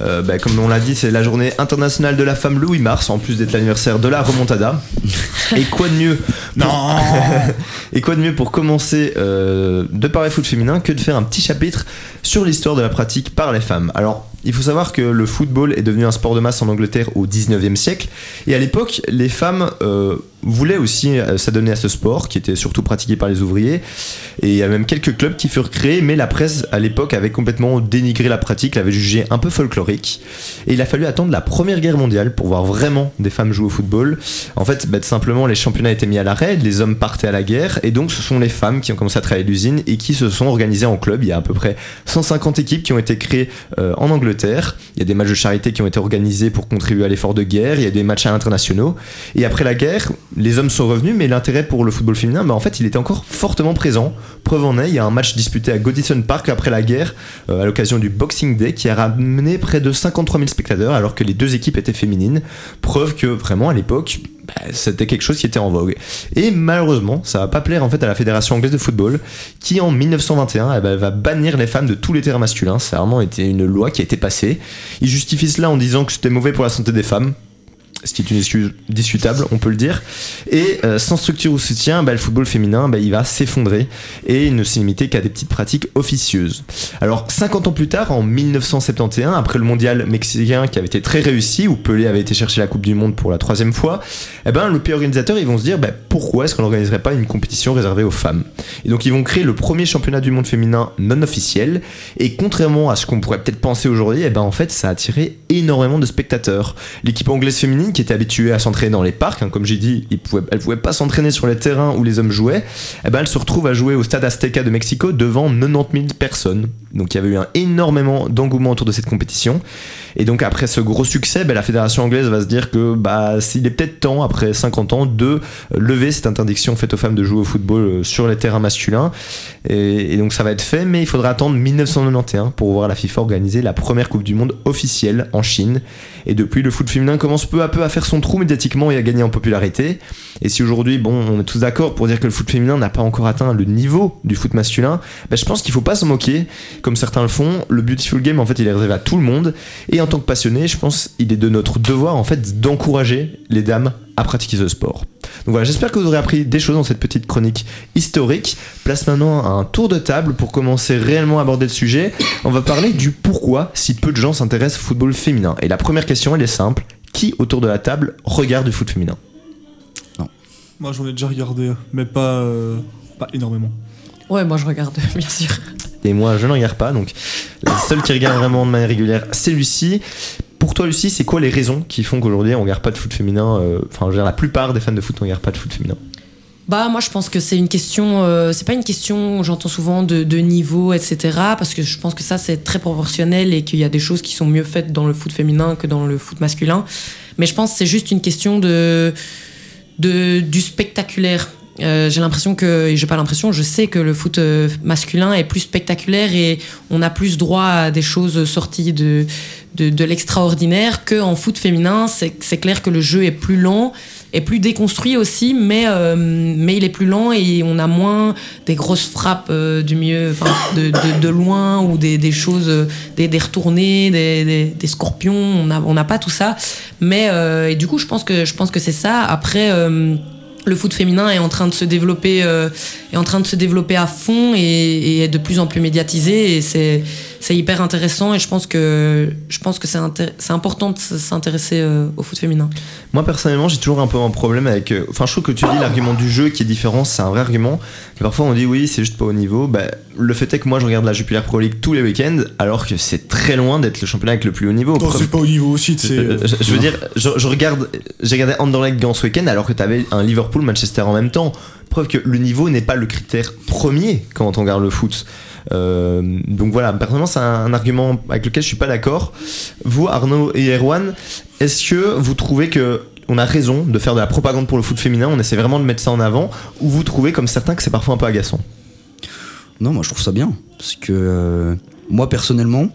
Euh, bah, comme on l'a dit, c'est la journée internationale de la femme le 8 mars, en plus d'être l'anniversaire de la remontada. et quoi de mieux pour... Et quoi de mieux pour commencer euh, de parler foot féminin que de faire un petit chapitre sur l'histoire de la pratique par les femmes. Alors, il faut savoir que le football est devenu un sport de masse en Angleterre au 19e siècle. Et à l'époque, les femmes euh, voulaient aussi euh, s'adonner à ce sport, qui était surtout pratiqué par les ouvriers. Et il y a même quelques clubs qui furent créés, mais la presse à l'époque avait complètement dénigré la pratique, l'avait jugée un peu folklorique. Et il a fallu attendre la Première Guerre mondiale pour voir vraiment des femmes jouer au football. En fait, bah, simplement, les championnats étaient mis à l'arrêt, les hommes partaient à la guerre, et donc ce sont les femmes qui ont commencé à travailler l'usine et qui se sont organisées en club. Il y a à peu près 150 équipes qui ont été créées euh, en Angleterre. Il y a des matchs de charité qui ont été organisés pour contribuer à l'effort de guerre. Il y a des matchs internationaux. Et après la guerre, les hommes sont revenus, mais l'intérêt pour le football féminin, bah, en fait, il était encore fortement présent. Preuve en est, il y a un match disputé à Godison Park après la guerre, euh, à l'occasion du Boxing Day, qui a ramené près de 53 000 spectateurs, alors que les deux équipes étaient féminines. Preuve que vraiment à l'époque, bah, c'était quelque chose qui était en vogue. Et malheureusement, ça va pas plaire en fait à la Fédération anglaise de football, qui en 1921 eh ben, va bannir les femmes de tous les terrains masculins. Ça a vraiment été une loi qui a été passée. Ils justifient cela en disant que c'était mauvais pour la santé des femmes ce qui est une excuse discutable, on peut le dire. Et euh, sans structure ou soutien, bah, le football féminin, bah, il va s'effondrer et ne s'est limité qu'à des petites pratiques officieuses. Alors, 50 ans plus tard, en 1971, après le mondial mexicain qui avait été très réussi, où Pelé avait été chercher la Coupe du Monde pour la troisième fois, eh ben, le pays organisateur, ils vont se dire bah, pourquoi est-ce qu'on n'organiserait pas une compétition réservée aux femmes? Et donc, ils vont créer le premier championnat du monde féminin non officiel. Et contrairement à ce qu'on pourrait peut-être penser aujourd'hui, eh ben, en fait, ça a attiré énormément de spectateurs. L'équipe anglaise féminine, qui était habituée à s'entraîner dans les parcs, hein, comme j'ai dit, elle ne pouvait pas s'entraîner sur les terrains où les hommes jouaient, eh ben, elle se retrouve à jouer au stade Azteca de Mexico devant 90 000 personnes. Donc il y avait eu un énormément d'engouement autour de cette compétition. Et donc après ce gros succès, ben, la fédération anglaise va se dire que bah, s'il est peut-être temps, après 50 ans, de lever cette interdiction faite aux femmes de jouer au football euh, sur les terrains masculins. Et, donc ça va être fait, mais il faudra attendre 1991 pour voir la FIFA organiser la première Coupe du Monde officielle en Chine. Et depuis, le foot féminin commence peu à peu à faire son trou médiatiquement et à gagner en popularité. Et si aujourd'hui, bon, on est tous d'accord pour dire que le foot féminin n'a pas encore atteint le niveau du foot masculin, ben, je pense qu'il faut pas s'en moquer, comme certains le font. Le Beautiful Game, en fait, il est réservé à tout le monde. Tant que passionné, je pense il est de notre devoir, en fait, d'encourager les dames à pratiquer ce sport. Donc voilà, j'espère que vous aurez appris des choses dans cette petite chronique historique. Place maintenant à un tour de table pour commencer réellement à aborder le sujet. On va parler du pourquoi si peu de gens s'intéressent au football féminin. Et la première question, elle est simple. Qui autour de la table regarde du foot féminin? Moi j'en ai déjà regardé, mais pas, euh, pas énormément. Ouais, moi je regarde, bien sûr. Et moi, je ne regarde pas. Donc, la seule qui regarde vraiment de manière régulière, c'est Lucie. Pour toi, Lucie, c'est quoi les raisons qui font qu'aujourd'hui on regarde pas de foot féminin euh, Enfin, je la plupart des fans de foot ne regardent pas de foot féminin? Bah moi je pense que c'est une question, euh, c'est pas une question, j'entends souvent de, de niveau, etc. Parce que je pense que ça c'est très proportionnel et qu'il y a des choses qui sont mieux faites dans le foot féminin que dans le foot masculin. Mais je pense que c'est juste une question de, de du spectaculaire. Euh, j'ai l'impression que, et j'ai pas l'impression, je sais que le foot euh, masculin est plus spectaculaire et on a plus droit à des choses sorties de, de, de l'extraordinaire qu'en foot féminin. C'est clair que le jeu est plus lent, est plus déconstruit aussi, mais, euh, mais il est plus lent et on a moins des grosses frappes euh, du mieux, de, de, de loin ou des, des choses, des, des retournées, des, des, scorpions. On n'a on n'a pas tout ça. Mais et du coup, je pense que, je pense que c'est ça. Après. Le foot féminin est en train de se développer, euh, à fond et, est de plus en plus médiatisé c'est hyper intéressant et je pense que je pense que c'est important de s'intéresser euh, au foot féminin. Moi personnellement, j'ai toujours un peu un problème avec. euh, Enfin, je trouve que tu dis l'argument du jeu qui est différent, c'est un vrai argument. Mais parfois on dit oui, c'est juste pas au niveau. Bah, le fait est que moi je regarde la Jupiler Pro League tous les week-ends, alors que c'est très loin d'être le championnat avec le plus haut niveau. Non, Preuve- c'est pas au niveau aussi, sais. Euh, je, je veux dire, je, je regarde, j'ai regardé Anderlecht Gant ce week-end alors que t'avais un Liverpool Manchester en même temps. Preuve que le niveau n'est pas le critère premier quand on regarde le foot. Euh, donc voilà, personnellement c'est un, argument avec lequel je suis pas d'accord. Vous, Arnaud et Erwan, est-ce que vous trouvez que on a raison de faire de la propagande pour le foot féminin, on essaie vraiment de mettre ça en avant, ou vous trouvez comme certains que c'est parfois un peu agaçant? Non, moi je trouve ça bien. Parce que euh, moi personnellement,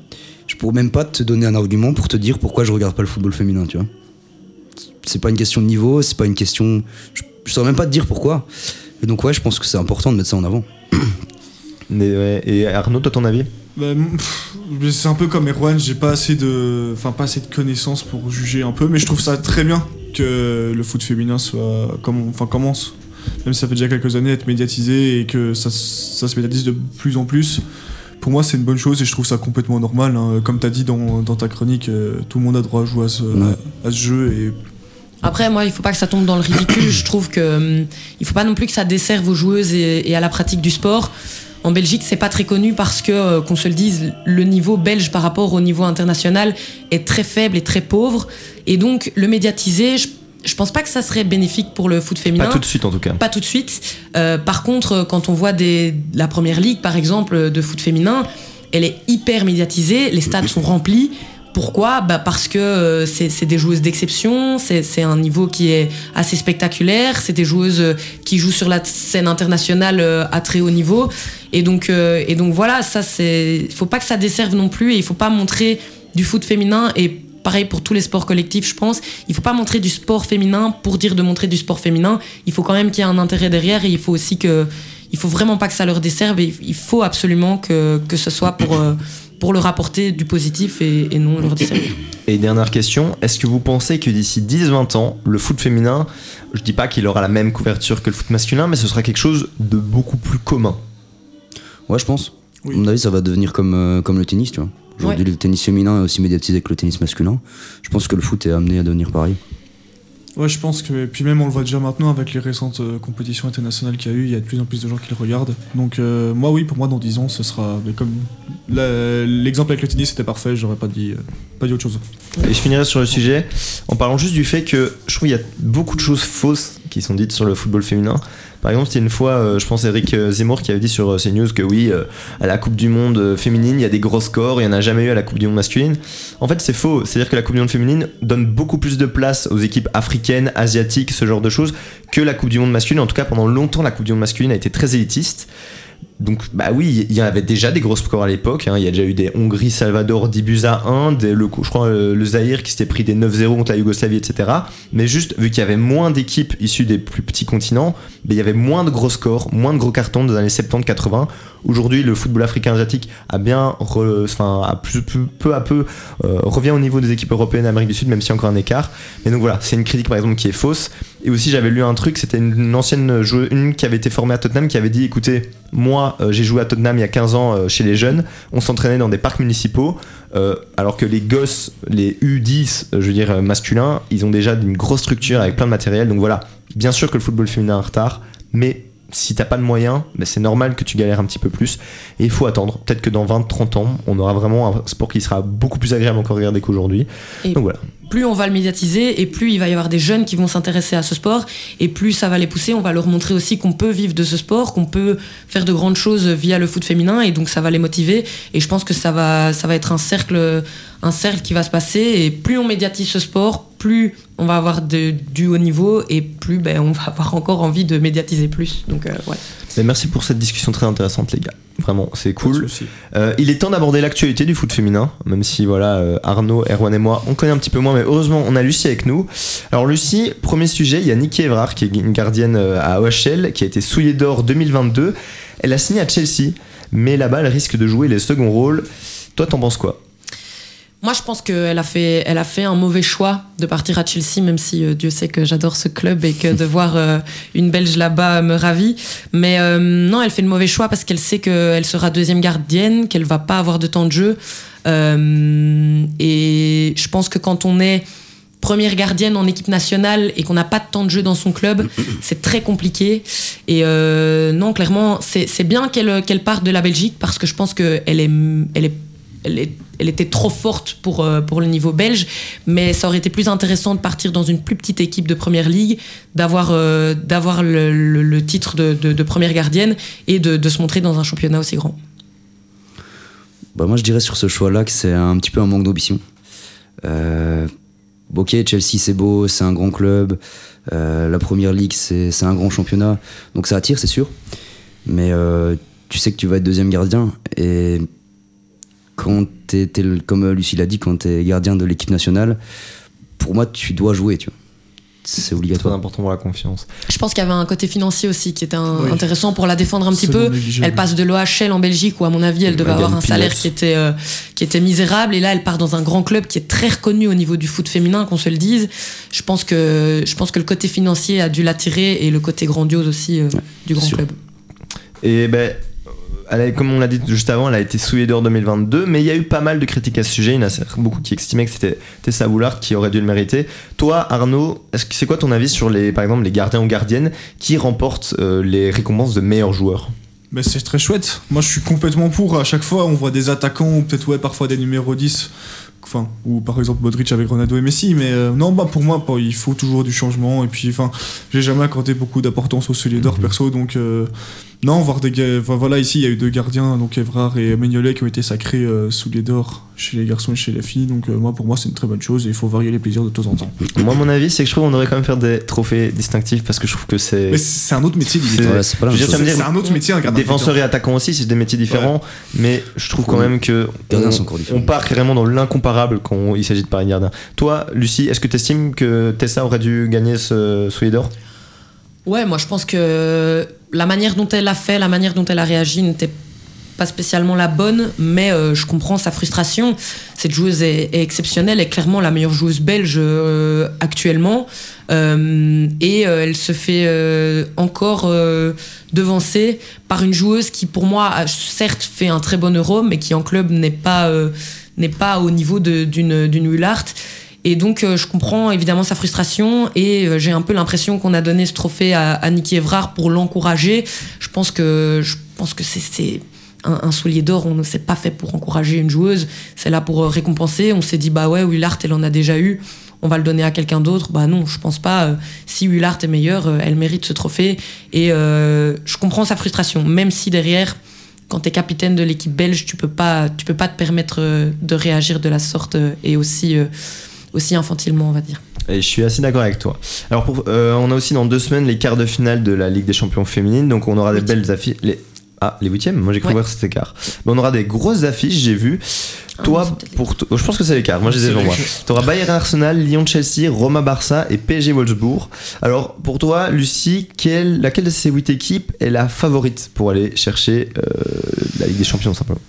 je pourrais même pas te donner un argument pour te dire pourquoi je regarde pas le football féminin, tu vois. C'est pas une question de niveau, c'est pas une question. Je, je saurais même pas te dire pourquoi. Et donc, ouais, je pense que c'est important de mettre ça en avant. Ouais, Et Arnaud, toi ton avis? Bah, c'est un peu comme Erwan, j'ai pas assez de, enfin pas assez de connaissances pour juger un peu, mais je trouve ça très bien que le foot féminin soit, comme, enfin commence, même si ça fait déjà quelques années à être médiatisé et que ça, ça se médiatise de plus en plus. Pour moi, c'est une bonne chose et je trouve ça complètement normal. hein. Comme t'as dit dans, dans ta chronique, euh, tout le monde a droit à jouer à ce, Ouais. à ce jeu et Après, moi, il faut pas que ça tombe dans le ridicule. Je trouve que hum, il faut pas non plus que ça desserve aux joueuses et, et à la pratique du sport. En Belgique, c'est pas très connu parce que, euh, qu'on se le dise, le niveau belge par rapport au niveau international est très faible et très pauvre. Et donc, le médiatiser, je, je pense pas que ça serait bénéfique pour le foot féminin. Pas tout de suite en tout cas. Pas tout de suite. Euh, par contre, euh, quand on voit des, la première ligue, par exemple, de foot féminin, elle est hyper médiatisée, les stades sont remplis. Pourquoi? Bah Parce que euh, c'est c'est des joueuses d'exception, c'est c'est un niveau qui est assez spectaculaire, c'est des joueuses euh, qui jouent sur la scène internationale euh, à très haut niveau. Et donc, euh, et donc voilà, ça c'est. Faut pas que ça desserve non plus et il faut pas montrer du foot féminin et pareil pour tous les sports collectifs, je pense. Il faut pas montrer du sport féminin pour dire de montrer du sport féminin. Il faut quand même qu'il y ait un intérêt derrière et il faut aussi que. Il faut vraiment pas que ça leur desserve et il faut absolument que, que ce soit pour, euh, pour leur apporter du positif et, et non leur desservir. Et dernière question, est-ce que vous pensez que d'ici 10-20 ans, le foot féminin, je dis pas qu'il aura la même couverture que le foot masculin, mais ce sera quelque chose de beaucoup plus commun? Ouais, je pense. Oui. À mon avis, ça va devenir comme, euh, comme le tennis, tu vois. Aujourd'hui, le tennis féminin est aussi médiatisé que le tennis masculin. Je pense que le foot est amené à devenir pareil. Ouais, je pense que. Et puis même, on le voit déjà maintenant avec les récentes euh, compétitions internationales qu'il y a eu, il y a de plus en plus de gens qui le regardent. Donc, euh, moi, oui, pour moi, dans 10 ans, ce sera. mais comme l'exemple avec le tennis était parfait, j'aurais pas dit, euh, pas dit autre chose. Et je finirai sur le sujet en parlant juste du fait que je trouve qu'il y a beaucoup de choses fausses qui sont dites sur le football féminin. Par exemple, c'était une fois, euh, je pense, Eric euh, Zemmour qui avait dit sur euh, CNews que oui, à la Coupe du Monde féminine, il y a des gros scores, il n'y en a jamais eu à la Coupe du Monde masculine. En fait, c'est faux. C'est-à-dire que la Coupe du Monde féminine donne beaucoup plus de place aux équipes africaines, asiatiques, ce genre de choses, que la Coupe du Monde masculine. En tout cas, pendant longtemps, la Coupe du Monde masculine a été très élitiste. Donc, bah oui, il y avait déjà des gros scores à l'époque. hein. Il y a déjà eu des Hongrie-Salvador 10 buts à 1, des- le, je crois euh, le Zaïre qui s'était pris des 9-0 contre la Yougoslavie, etc. Mais juste, vu qu'il y avait moins d'équipes issues des plus petits continents, bah, il y avait moins de gros scores, moins de gros cartons dans les années 70-80. Aujourd'hui, le football africain asiatique a bien, enfin, a peu, à peu, euh, revient au niveau des équipes européennes d'Amérique du Sud, même s'il y a encore un écart. Mais donc voilà, c'est une critique par exemple qui est fausse. Et aussi, j'avais lu un truc, c'était une, ancienne joueuse, qui avait été formée à Tottenham, qui avait dit écoutez, moi euh, j'ai joué à Tottenham il y a 15 ans euh, chez les jeunes, on s'entraînait dans des parcs municipaux, euh, alors que les gosses, les U10, euh, je veux dire masculins, ils ont déjà une grosse structure avec plein de matériel. Donc voilà, bien sûr que le football féminin est en retard, mais si t'as pas de moyens, ben c'est normal que tu galères un petit peu plus. Et il faut attendre. Peut-être que dans 20-30 ans, on aura vraiment un sport qui sera beaucoup plus agréable encore à regarder qu'aujourd'hui. Donc voilà. plus on va le médiatiser et plus il va y avoir des jeunes qui vont s'intéresser à ce sport et plus ça va les pousser. On va leur montrer aussi qu'on peut vivre de ce sport, qu'on peut faire de grandes choses via le foot féminin et donc ça va les motiver. Et je pense que ça va, ça va être un cercle, un cercle qui va se passer et plus on médiatise ce sport, plus on va avoir de- du haut niveau et plus ben, on va avoir encore envie de médiatiser plus. Donc euh, ouais. Mais merci pour cette discussion très intéressante, les gars. Vraiment, c'est cool. Euh, il est temps d'aborder l'actualité du foot féminin, même si voilà, euh, Arnaud, Erwan et moi, on connaît un petit peu moins, mais heureusement, on a Lucie avec nous. Alors Lucie, premier sujet, il y a Niki Evrard, qui est une gardienne à OHL, qui a été souillée d'or 2022. Elle a signé à Chelsea, mais là-bas, elle risque de jouer les seconds rôles. Toi, t'en penses quoi? Moi, je pense qu'elle a fait, elle a fait un mauvais choix de partir à Chelsea, même si euh, Dieu sait que j'adore ce club et que de voir euh, une Belge là-bas me ravit. Mais euh, non, elle fait le mauvais choix parce qu'elle sait qu'elle sera deuxième gardienne, qu'elle va pas avoir de temps de jeu. Et je pense que quand on est première gardienne en équipe nationale et qu'on n'a pas de temps de jeu dans son club, c'est très compliqué. Et non, clairement, c'est c'est bien qu'elle qu'elle parte de la Belgique parce que je pense qu'elle est, elle est, elle était trop forte pour, euh, pour le niveau belge, mais ça aurait été plus intéressant de partir dans une plus petite équipe de première ligue, d'avoir euh, le, titre de, première gardienne et de, se montrer dans un championnat aussi grand. Bah, moi, je dirais sur ce choix-là que c'est un petit peu un manque d'ambition. Euh, ok, Chelsea, c'est beau, c'est un grand club. la première ligue, c'est un grand championnat. Donc ça attire, c'est sûr. Mais tu sais que tu vas être deuxième gardien. Et quand t'es, t'es comme Lucie l'a dit, quand tu es gardien de l'équipe nationale, pour moi, tu dois jouer. Tu vois. C'est Très obligatoire. important pour la confiance. Je pense qu'il y avait un côté financier aussi qui était un- Oui. intéressant pour la défendre un petit C'est peu. Elle passe de l'OHL en Belgique où à mon avis elle devait avoir un salaire peanuts. qui était euh, qui était misérable et là elle part dans un grand club qui est très reconnu au niveau du foot féminin qu'on se le dise. Je pense que je pense que le côté financier a dû l'attirer et le côté grandiose aussi euh, du grand sûr. club. Et ben, elle a- comme on l'a dit juste avant, elle a été souillée d'or 2022, mais il y a eu pas mal de critiques à ce sujet. Il y en a beaucoup qui estimaient que c'était Tessa Boulard qui aurait dû le mériter. Toi, Arnaud, c'est quoi ton avis sur les, par exemple, les gardiens ou gardiennes qui remportent euh, les récompenses de meilleurs joueurs? Mais c'est très chouette. Moi, je suis complètement pour. À chaque fois, on voit des attaquants ou peut-être ouais, parfois des numéros 10 enfin, ou par exemple Modric avec Ronaldo et Messi, mais euh, non, bah pour moi, il faut toujours du changement. Et puis, enfin, j'ai jamais accordé beaucoup d'importance au soulier d'or Mhm. perso, donc euh, non, voir des enfin, voilà, ici il y a eu deux gardiens, donc Evrard et Mignolet qui ont été sacrés euh, souliers d'or chez les garçons et chez les filles, donc euh, moi pour moi c'est une très bonne chose et il faut varier les plaisirs de temps en temps. Moi, mon avis, c'est que je trouve qu'on devrait quand même faire des trophées distinctifs parce que je trouve que c'est. Mais c'est un autre métier. C'est- Ouais, dire, un autre métier, un Défenseur et attaquant aussi, c'est des métiers différents, mais je trouve quand même que Gardiens on, sont encore différents. on part carrément dans l'incomparable quand il s'agit de parler gardien. Toi, Lucie, est-ce que tu estimes que Tessa aurait dû gagner ce soulier d'or Ouais, moi je pense que la manière dont elle a fait, la manière dont elle a réagi n'était pas spécialement la bonne, mais euh, je comprends sa frustration. Cette joueuse est, exceptionnelle, est clairement la meilleure joueuse belge euh, actuellement. Euh, et elle se fait encore devancer par une joueuse qui, pour moi, certes fait un très bon euro, mais qui en club n'est pas, au niveau d'une Hullart. Et donc, euh, je comprends évidemment sa frustration et euh, j'ai un peu l'impression qu'on a donné ce trophée à, à Niki Evrard pour l'encourager. Je pense que, je pense que c'est- un, un soulier d'or. On ne s'est pas fait pour encourager une joueuse. C'est là pour euh, récompenser. On s'est dit, bah ouais, Hullart, elle en a déjà eu. On va le donner à quelqu'un d'autre. Bah non, je pense pas. Si Hullart est meilleure, elle mérite ce trophée. Et euh, je comprends sa frustration, même si derrière, quand tu es capitaine de l'équipe belge, tu peux pas, tu peux pas te permettre de réagir de la sorte et aussi, euh, aussi infantilement, on va dire. Et je suis assez d'accord avec toi. Alors, pour, euh, on a aussi dans deux semaines les quarts de finale de la Ligue des Champions féminines, donc on aura des belles affiches. Les... Ah, les huitièmes? Moi j'ai cru Ouais. voir que c'était quart. Mais on aura des grosses affiches, j'ai vu. Ah, Toi, pour to- je pense que c'est les quarts. Moi, je les ai devant moi. Tu auras Bayern Arsenal, Lyon Chelsea, Roma Barça et PSG Wolfsburg. Alors, pour toi, Lucie, quelle, laquelle de ces huit équipes est la favorite pour aller chercher euh, la Ligue des Champions, simplement?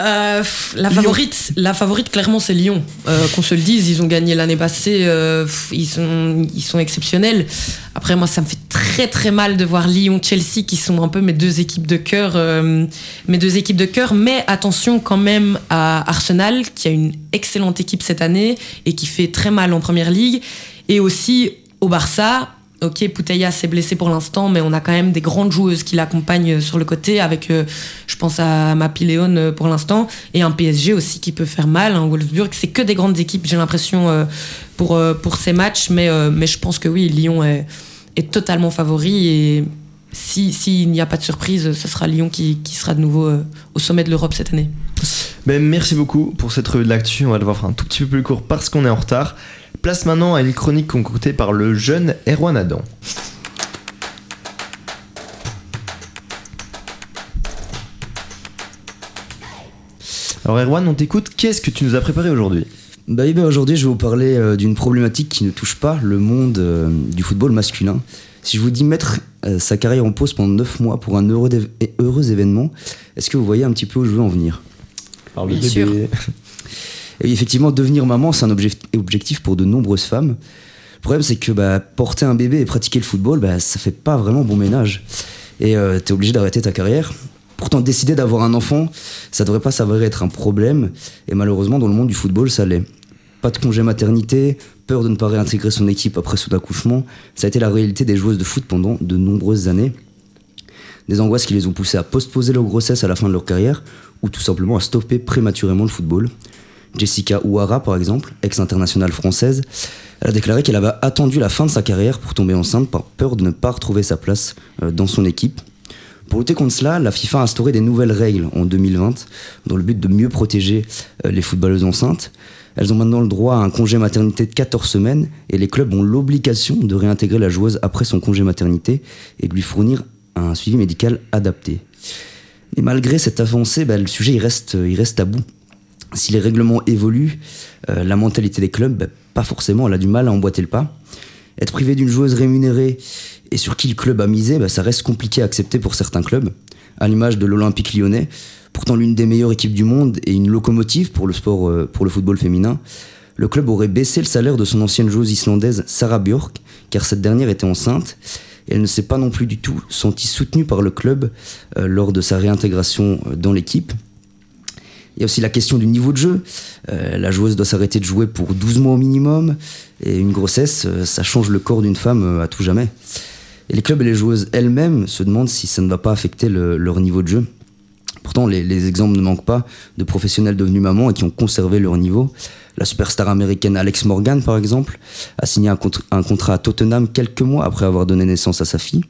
Euh, la Lyon. favorite, la favorite clairement c'est Lyon. Euh, Qu'on se le dise, ils ont gagné l'année passée, euh, ils sont, ils sont exceptionnels. Après moi, ça me fait très très mal de voir Lyon-Chelsea qui sont un peu mes deux équipes de cœur, euh, mes deux équipes de cœur. Mais attention quand même à Arsenal qui a une excellente équipe cette année et qui fait très mal en première ligue, et aussi au Barça. Ok, Puteya s'est blessé pour l'instant, mais on a quand même des grandes joueuses qui l'accompagnent sur le côté, avec, euh, je pense à Mapi Léon euh, pour l'instant, et un PSG aussi qui peut faire mal. Un Wolfsburg, c'est que des grandes équipes, j'ai l'impression, euh, pour, euh, pour ces matchs, mais, euh, mais je pense que oui, Lyon est, est totalement favori, et si- s'il n'y a pas de surprise, ce sera Lyon qui, qui sera de nouveau euh, au sommet de l'Europe cette année. Ben, merci beaucoup pour cette revue de l'actu. On va devoir faire un tout petit peu plus court parce qu'on est en retard. Place maintenant à une chronique concoctée par le jeune Erwan Adam. Alors Erwan, on t'écoute. Qu'est-ce que tu nous as préparé aujourd'hui? Bah oui, bah aujourd'hui je vais vous parler euh, d'une problématique qui ne touche pas le monde euh, du football masculin. Si je vous dis mettre euh, sa carrière en pause pendant 9 mois pour un heureux, événement, est-ce que vous voyez un petit peu où je veux en venir? Alors, le Bien bébé- sûr. Et effectivement, devenir maman, c'est un objec- objectif pour de nombreuses femmes. Le problème, c'est que bah, porter un bébé et pratiquer le football, bah, ça fait pas vraiment bon ménage. Et euh, t'es obligé d'arrêter ta carrière. Pourtant, décider d'avoir un enfant, ça devrait pas s'avérer être un problème. Et malheureusement, dans le monde du football, ça l'est. Pas de congé maternité, peur de ne pas réintégrer son équipe après son accouchement, ça a été la réalité des joueuses de foot pendant de nombreuses années. Des angoisses qui les ont poussées à postposer leur grossesse à la fin de leur carrière, ou tout simplement à stopper prématurément le football. Jessica Ouara, par exemple, ex-internationale française, a déclaré qu'elle avait attendu la fin de sa carrière pour tomber enceinte par peur de ne pas retrouver sa place euh, dans son équipe. Pour lutter contre cela, la FIFA a instauré des nouvelles règles en 2020 dans le but de mieux protéger euh, les footballeuses enceintes. Elles ont maintenant le droit à un congé maternité de 14 semaines et les clubs ont l'obligation de réintégrer la joueuse après son congé maternité et de lui fournir un suivi médical adapté. Mais malgré cette avancée, bah, le sujet il reste, il reste tabou. Si les règlements évoluent, euh, la mentalité des clubs, bah, pas forcément, elle a du mal à emboîter le pas. Être privé d'une joueuse rémunérée et sur qui le club a misé, bah, ça reste compliqué à accepter pour certains clubs, à l'image de l'Olympique lyonnais, pourtant l'une des meilleures équipes du monde et une locomotive pour le sport, euh, pour le football féminin. Le club aurait baissé le salaire de son ancienne joueuse islandaise Sarah Björk, car cette dernière était enceinte. Et elle ne s'est pas non plus du tout sentie soutenue par le club euh, lors de sa réintégration dans l'équipe. Il y a aussi la question du niveau de jeu. Euh, la joueuse doit s'arrêter de jouer pour 12 mois au minimum. Et une grossesse, euh, ça change le corps d'une femme euh, à tout jamais. Et les clubs et les joueuses elles-mêmes se demandent si ça ne va pas affecter le- leur niveau de jeu. Pourtant, les, les exemples ne manquent pas de professionnels devenus mamans et qui ont conservé leur niveau. La superstar américaine Alex Morgan, par exemple, a signé un, contrat à Tottenham quelques mois après avoir donné naissance à sa fille.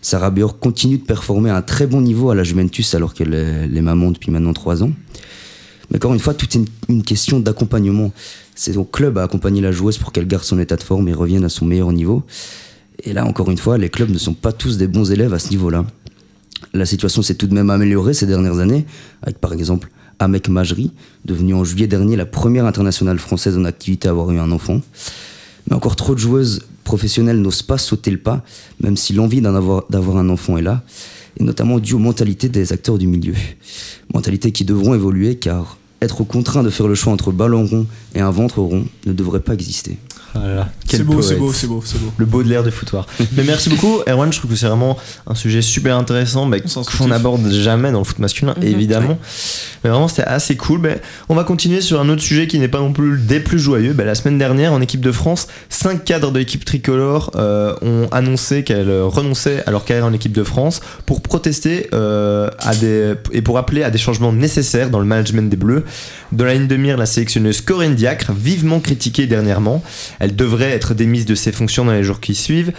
Sarah Björk continue de performer à un très bon niveau à la Juventus alors qu'elle est, maman depuis maintenant trois ans. Mais encore une fois, tout est une, question d'accompagnement. C'est au club à accompagner la joueuse pour qu'elle garde son état de forme et revienne à son meilleur niveau. Et là, encore une fois, les clubs ne sont pas tous des bons élèves à ce niveau-là. La situation s'est tout de même améliorée ces dernières années, avec par exemple Amek Majri, devenue en juillet dernier la première internationale française en activité à avoir eu un enfant. Mais encore trop de joueuses professionnelles n'osent pas sauter le pas, même si l'envie d'en avoir- d'avoir un enfant est là, et notamment dû aux mentalités des acteurs du milieu. Mentalités qui devront évoluer car être contraint de faire le choix entre ballon rond et un ventre rond ne devrait pas exister. Voilà. Quel C'est beau, c'est beau, c'est beau, c'est beau. Le beau de l'air de foutoir. Mais merci beaucoup, Erwan. Je trouve que c'est vraiment un sujet super intéressant bah, qu'on n'aborde jamais dans le foot masculin, Mhm. évidemment. Mais vraiment, c'était assez cool. Ben, on va continuer sur un autre sujet qui n'est pas non plus des plus joyeux. Ben, la semaine dernière, en équipe de France, cinq cadres de l'équipe tricolore euh, ont annoncé qu'elles renonçaient à leur carrière en équipe de France pour protester euh, à des, et pour appeler à des changements nécessaires dans le management des Bleus. Dans la ligne de mire, la sélectionneuse Corinne Diacre, vivement critiquée dernièrement, elle devrait être démise de ses fonctions dans les jours qui suivent.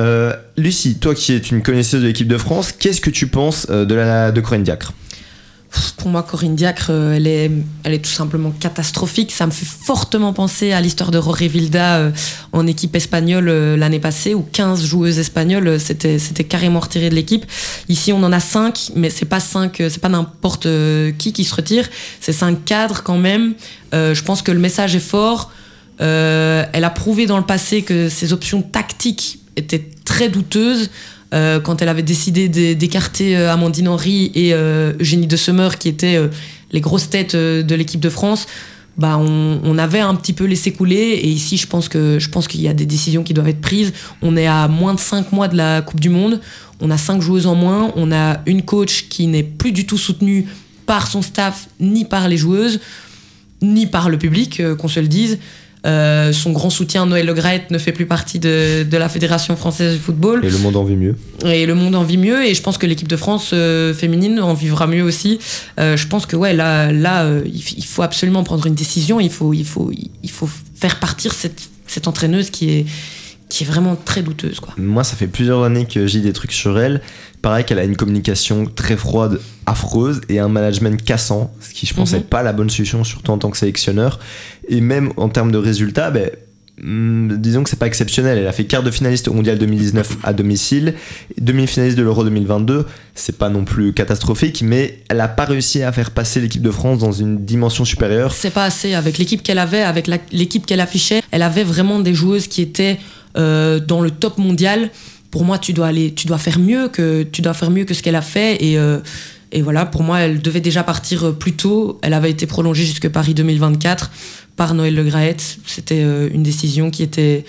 Euh, Lucie, toi qui es une connaisseuse de l'équipe de France, qu'est-ce que tu penses euh, de, Corinne Diacre? Pour moi, Corinne Diacre, euh, elle est, elle est tout simplement catastrophique. Ça me fait fortement penser à l'histoire de Rory Vilda en équipe espagnole l'année passée, où 15 joueuses espagnoles s'étaient carrément retirées de l'équipe. Ici, on en a 5, mais c'est pas 5, c'est pas n'importe qui qui se retire, c'est 5 cadres quand même. Je pense que le message est fort. Euh, elle a prouvé dans le passé que ses options tactiques étaient très douteuses. Euh, quand elle avait décidé d'é- d'écarter euh, Amandine Henry et Eugénie de Semeur, qui étaient les grosses têtes de l'équipe de France, bah on, avait un petit peu laissé couler. Et ici, je pense que je pense qu'il y a des décisions qui doivent être prises. On est à moins de 5 mois de la Coupe du Monde. On a 5 joueuses en moins. On a une coach qui n'est plus du tout soutenue par son staff ni par les joueuses ni par le public, qu'on se le dise. Euh, son grand soutien, Noël Le Graët, ne fait plus partie de, de la Fédération française de football. Et le monde en vit mieux. Et le monde en vit mieux. Et je pense que l'équipe de France euh, féminine en vivra mieux aussi. Euh, je pense que ouais, là, là euh, il faut absolument prendre une décision. Il faut, il faut, il faut faire partir cette, cette entraîneuse qui est, qui est vraiment très douteuse. Quoi. Moi, ça fait plusieurs années que j'ai des trucs sur elle. Pareil qu'elle a une communication très froide, affreuse, et un management cassant, ce qui je pense Mhm. n'est pas la bonne solution, surtout en tant que sélectionneur. Et même en termes de résultats, ben, hum, disons que c'est pas exceptionnel. Elle a fait quart de finaliste au Mondial 2019 à domicile, demi-finaliste de l'Euro 2022. C'est pas non plus catastrophique, mais elle a pas réussi à faire passer l'équipe de France dans une dimension supérieure. C'est pas assez. Avec l'équipe qu'elle avait, avec l'équipe qu'elle affichait, elle avait vraiment des joueuses qui étaient euh, dans le top mondial. Pour moi, tu dois aller, tu dois faire mieux que tu dois faire mieux que ce qu'elle a fait. Et, euh, et voilà, pour moi, elle devait déjà partir euh, plus tôt. Elle avait été prolongée jusque Paris 2024 par Noël Le Graët. C'était euh, une décision qui était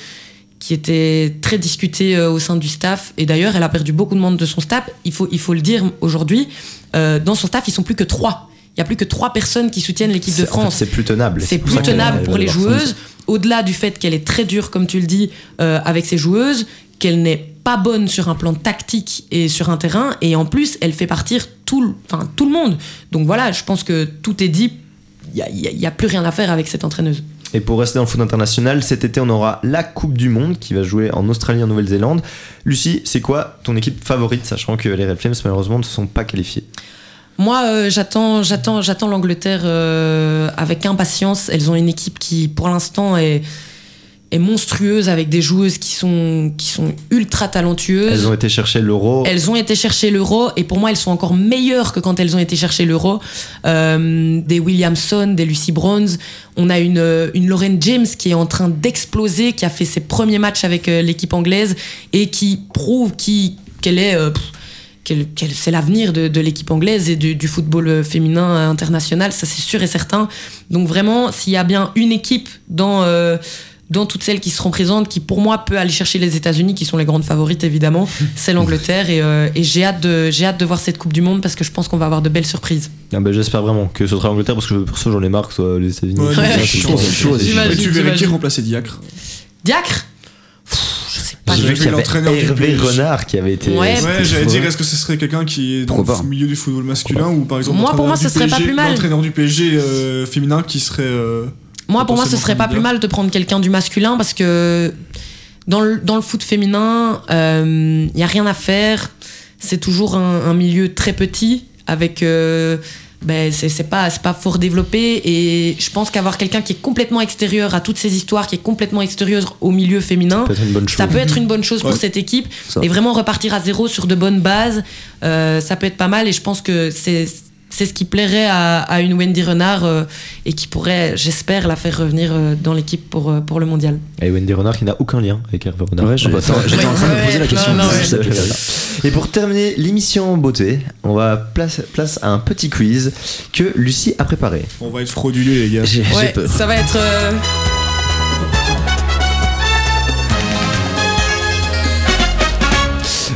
qui était très discutée euh, au sein du staff. Et d'ailleurs, elle a perdu beaucoup de membres de son staff. Il faut, il faut le dire aujourd'hui. euh, dans son staff, ils sont plus que trois. Il y a plus que trois personnes qui soutiennent l'équipe de C'est- en fait, France. C'est plus tenable. C'est plus tenable pour les joueuses, au-delà du fait qu'elle est très dure, comme tu le dis, euh, avec ses joueuses, qu'elle n'est pas bonne sur un plan tactique et sur un terrain, et en plus, elle fait partir tout le, enfin, tout le monde. Donc voilà, je pense que tout est dit. Il n'y a, plus rien à faire avec cette entraîneuse. Et pour rester dans le foot international, cet été, on aura la Coupe du Monde qui va jouer en Australie et en Nouvelle-Zélande. Lucie, c'est quoi ton équipe favorite, sachant que les Red Flames, malheureusement, ne se sont pas qualifiés Moi, euh, j'attends, j'attends, j'attends l'Angleterre euh, avec impatience. Elles ont une équipe qui, pour l'instant, est, est monstrueuse avec des joueuses qui sont, qui sont ultra talentueuses. Elles ont été chercher l'euro. Elles ont été chercher l'euro et pour moi elles sont encore meilleures que quand elles ont été chercher l'euro. Euh, des Williamson, des Lucy Bronze. On a une, une Lauren James qui est en train d'exploser, qui a fait ses premiers matchs avec l'équipe anglaise et qui prouve qu'elle est... euh, pff, qu'elle- qu'elle- c'est l'avenir de, de l'équipe anglaise et du, du football euh, féminin euh, international, ça c'est sûr et certain. Donc vraiment, s'il y a bien une équipe dans, euh, dans toutes celles qui seront présentes, qui pour moi peut aller chercher les États-Unis, qui sont les grandes favorites évidemment, c'est l'Angleterre et, euh, et j'ai hâte de j'ai hâte de voir cette Coupe du Monde parce que je pense qu'on va avoir de belles surprises. Ah bah, J'espère vraiment que ce sera l'Angleterre parce que pour ça, j'en ai marre que ce soit les États-Unis. Ouais, ouais, tu verrais qui remplacer Diacre? Diacre Pff, Je sais pas J'ai J'ai vu vu qu'il y avait l'entraîneur du Hervé. Renard qui avait été. Ouais. Ouais, j'allais dire, est-ce que ce serait quelqu'un qui est dans Pourquoi le milieu du football masculin ou par exemple Moi, pour moi, ce du serait pas PSG plus mal. L'entraîneur du PSG euh, féminin qui serait. euh, Moi, pour moi, ce serait pas plus mal de prendre quelqu'un du masculin parce que dans le, dans le foot féminin, il n'y a rien à faire. C'est toujours un, un milieu très petit avec. Ben, c'est c'est pas, c'est pas fort développé et je pense qu'avoir quelqu'un qui est complètement extérieur à toutes ces histoires, qui est complètement extérieur au milieu féminin, peut être une bonne chose. ça peut être une bonne chose pour Ouais. cette équipe Ça. et vraiment repartir à zéro sur de bonnes bases, euh, ça peut être pas mal et je pense que c'est c'est ce qui plairait à, à une Wendy Renard euh, et qui pourrait, j'espère, la faire revenir euh, dans l'équipe pour, euh, pour le mondial. Et Wendy Renard qui n'a aucun lien avec Hervé Renard. Ouais, je- Ah bah, j'étais en train de me poser la Ouais, question. non, non, ouais. Et pour terminer l'émission beauté, on va place, place à un petit quiz que Lucie a préparé. On va être frauduleux, les gars. J'ai Ouais, peur. ça va être. euh,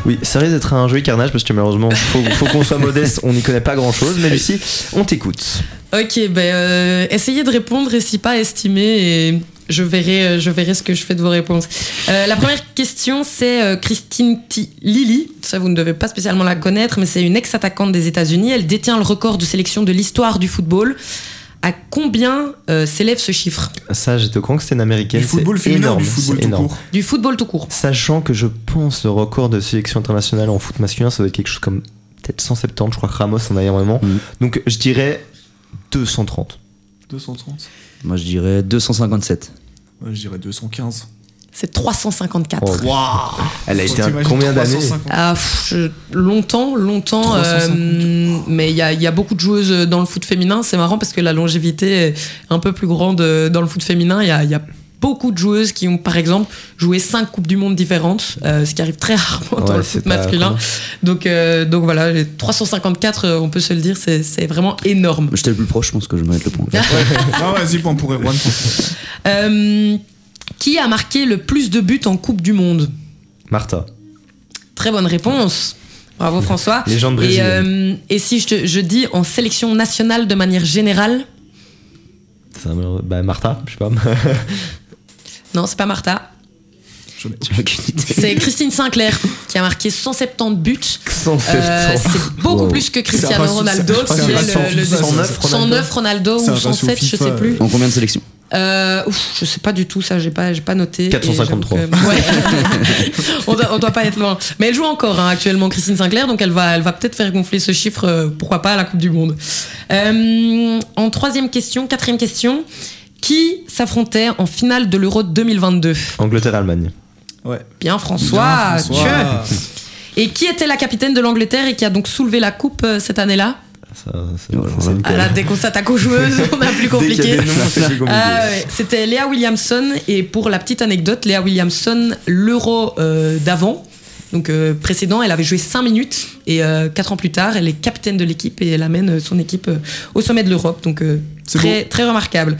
Oui, ça risque d'être un joli carnage parce que malheureusement, faut, faut qu'on soit modeste, on n'y connaît pas grand chose. Mais Lucie, on t'écoute. Ok, ben euh, essayez de répondre et si pas estimer et je verrai, euh, je verrai ce que je fais de vos réponses. Euh, la première question, c'est Christine T- Lilly. Ça, vous ne devez pas spécialement la connaître, mais c'est une ex-attaquante des États-Unis. Elle détient le record de sélection de l'histoire du football. À combien euh, s'élève ce chiffre? Ça, j'étais au courant que c'était une américaine. Du football ou énorme, du football tout énorme. court Du football tout court. Sachant que je pense le record de sélection internationale en foot masculin, ça doit être quelque chose comme peut-être 170. Je crois que Ramos en a énormément. Mhm. Donc je dirais 230. 230 Moi, je dirais 257. Ouais, je dirais 215. C'est 354. Oh, Waouh Elle a été un- combien d'années 350. Ah, longtemps, longtemps. 350. euh, mais il y a, il y a beaucoup de joueuses dans le foot féminin. C'est marrant parce que la longévité est un peu plus grande euh, dans le foot féminin. Il y a, il y a beaucoup de joueuses qui ont, par exemple, joué cinq Coupes du Monde différentes, euh, ce qui arrive très rarement dans Ouais, le foot masculin. Donc, euh, donc voilà, les 354, euh, on peut se le dire, c'est vraiment énorme. J'étais le plus proche, je pense que je vais mettre le point. Ah, vas-y, point pour Erwan. Euh, qui a marqué le plus de buts en Coupe du Monde Martha. Très bonne réponse. Bravo François. Légende Et, brésilienne. euh, et si je, te- je dis en sélection nationale de manière générale, Ça bah, Martha, je sais pas. non, c'est pas Martha, J'ai aucune idée. c'est Christine Sinclair qui a marqué 170 buts. 170. Euh, c'est beaucoup Wow. plus que Cristiano Ronaldo, c'est un qui est ratio le, le- FIFA, 109 Ronaldo. 109 Ronaldo ou ratio 107, je sais plus. En combien de sélections Euh, ouf, je sais pas du tout ça, j'ai pas, j'ai pas noté. Et 453. j'avoue que- ouais. on, doit, on doit pas être loin. Mais elle joue encore hein, actuellement, Christine Sinclair, donc elle va, elle va peut-être faire gonfler ce chiffre, euh, pourquoi pas à la Coupe du Monde. Euh, en troisième question, quatrième question, qui s'affrontait en finale de l'Euro 2022 Angleterre-Allemagne. Bien François, Bien, François. tu- Et qui était la capitaine de l'Angleterre et qui a donc soulevé la coupe euh, cette année-là? Ça, Voilà. Ah là, dès qu'on s'attaque aux joueuses, on a plus compliqué. Ah C'était Léa Williamson et pour la petite anecdote, Léa Williamson, l'euro euh, d'avant, donc euh, précédent, elle avait joué 5 minutes et 4 ans plus tard, elle est capitaine de l'équipe et elle amène euh, son équipe euh, au sommet de l'Europe. Donc euh, C'est très, très remarquable.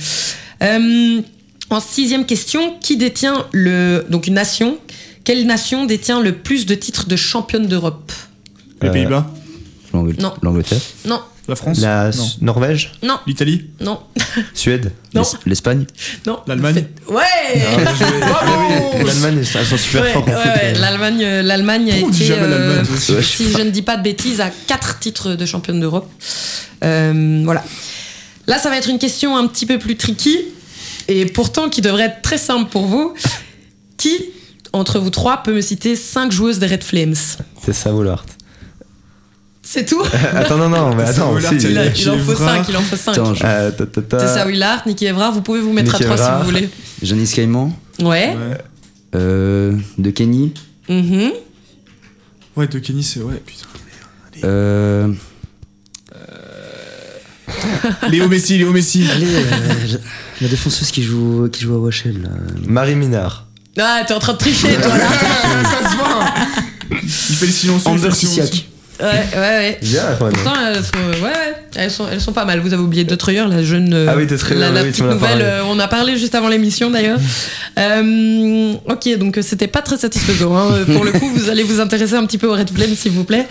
Euh, en sixième question, qui détient le donc une nation? Quelle nation détient le plus de titres de championne d'Europe? Les Euh, Pays-Bas. L'Angleterre Non, La France La Non. Norvège non, L'Italie non, Suède non, l'Es- L'Espagne non. L'Allemagne Ouais. L'Allemagne, ils sont super Ouais, forts en ouais, ouais, L'Allemagne, euh, l'Allemagne a été, euh, si je ne dis pas de bêtises, à quatre titres de championne d'Europe. Euh, voilà. Là, ça va être une question un petit peu plus tricky, et pourtant qui devrait être très simple pour vous. Qui, entre vous trois, peut me citer cinq joueuses des Red Flames? C'est ça, Woolard. C'est tout attends, non, non, mais C'est attends, si. il a- en faut Evra cinq, il en faut cinq. Attends, je- Euh, ta, ta, ta. Tessa Willard, Niki Evra, vous pouvez vous mettre à trois Evra. si vous voulez. Janice Caïman, Ouais. Ouais. euh, de Kenny, Mhm. Ouais, de Kenny, c'est. Ouais, putain. euh, Léo Messi, Léo Messi. allez, euh, la défenseuse qui joue, qui joue à Wachel. là. Marie Minard. Ah, t'es en train de tricher, toi, là. ça se voit Il fait le silencieux. il fait le silencieux. Sissiak. Ouais, ouais, ouais. Bien, quand même. Pourtant, elles sont, ouais, ouais, elles sont, elles sont pas mal. Vous avez oublié Detreuer, la jeune. euh, Ah oui, Detreuer, la, la oui, tu petite nouvelle. euh, on a parlé juste avant l'émission d'ailleurs. Euh, ok, donc euh, c'était pas très satisfaisant. hein. Pour le coup, vous allez vous intéresser un petit peu au Red Flame, s'il vous plaît.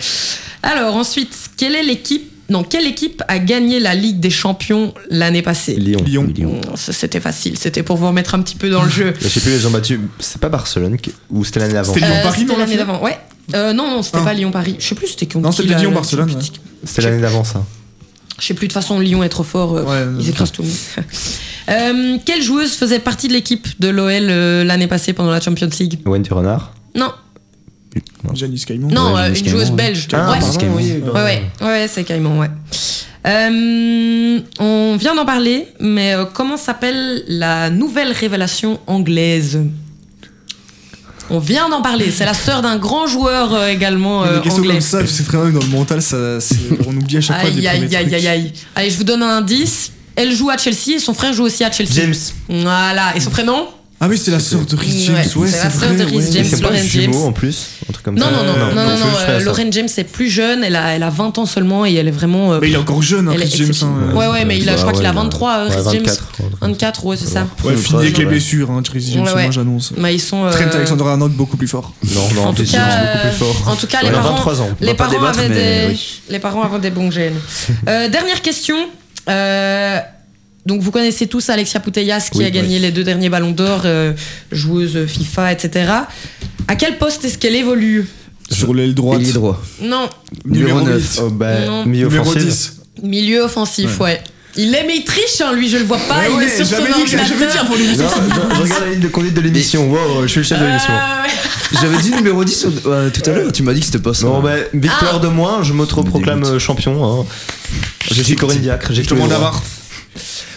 Alors, ensuite, quelle est l'équipe non, quelle équipe a gagné la Ligue des Champions l'année passée? Lyon. Lyon. C'était facile, c'était pour vous remettre un petit peu dans le jeu. Je sais plus, les ont battu. C'est pas Barcelone ou c'était l'année d'avant? C'était Lyon. Euh, Paris, c'était non, la l'année d'avant, ouais. Euh, non, non, c'était Ah. pas Lyon-Paris. Je sais plus, c'était qui Non, c'était Lyon-Barcelone, ouais. C'était l'année d'avant ça. Je sais plus, de toute façon, Lyon est trop fort. euh, Ouais, ils écrasent tout le monde. Euh, quelle joueuse faisait partie de l'équipe de l'OL euh, l'année passée pendant la Champions League? Wendy Renard. Non, Janice Caïmon. non, euh, Janice une Caïmon, joueuse belge. Ah, ouais. pardon, oui, Ouais, pardon. ouais, ouais, c'est Caïmon, ouais. Euh, on vient d'en parler, mais euh, comment s'appelle la nouvelle révélation anglaise? On vient d'en parler. C'est la sœur d'un grand joueur euh, également euh, Des questions anglais. comme ça, tu sais très bien que dans le mental, ça, c'est- on oublie à chaque fois des Aïe, aïe, aïe, aïe. Allez, je vous donne un indice. Elle joue à Chelsea et son frère joue aussi à Chelsea. James. Voilà. Et son prénom? Ah oui, c'est la sœur de Rhys James, ouais, c'est la sœur de. Rhys ouais. James. C'est pas Lauren jumeau James. en plus Un truc comme non, ça. non, non, non, non, non, euh. Lauren James est plus jeune, elle a, elle a 20 ans seulement et elle est vraiment. euh, Mais il est encore jeune, hein, Rhys James. hein, ouais, ouais, mais il a, je crois Ouais, qu'il a ouais, 23, euh, ouais, Rhys James. 24, ouais. 24, ouais, c'est ça. Ouais, fini avec les blessures, hein, Rhys James, moi j'annonce. Bah, ils sont. euh, Trent Alexander-Arnold beaucoup plus fort. Non, non, En tout Rhys cas, James, beaucoup euh, plus fort. en tout cas, les parents, 23 ans. On les parents avaient des, les parents avaient des bons gènes. Euh, dernière question. Euh, donc vous connaissez tous Alexia Putellas qui Oui, a gagné oui. les deux derniers ballons d'or, euh, joueuse FIFA, etc. À quel poste est-ce qu'elle évolue? Sur l'aile droite. Ailier droit. Non, Numéro Numéro 10. Oh, bah, Non. milieu Numéro offensif. 10. milieu offensif, ouais. Il est, mais il triche, hein, lui, je le vois pas. Ouais, il ouais, est sur son ordinateur. l'émission. Non, je, je regarde la ligne de conduite de l'émission. Wow, je suis le chef de l'émission. Euh, J'avais dit numéro 10 au- euh, tout à l'heure, tu m'as dit que c'était pas ça. Bon, bah, victoire Ah. de moins, je m'auto-proclame euh, champion. Hein. Je suis Corinne Diacre, j'ai Je tous les demande à voir.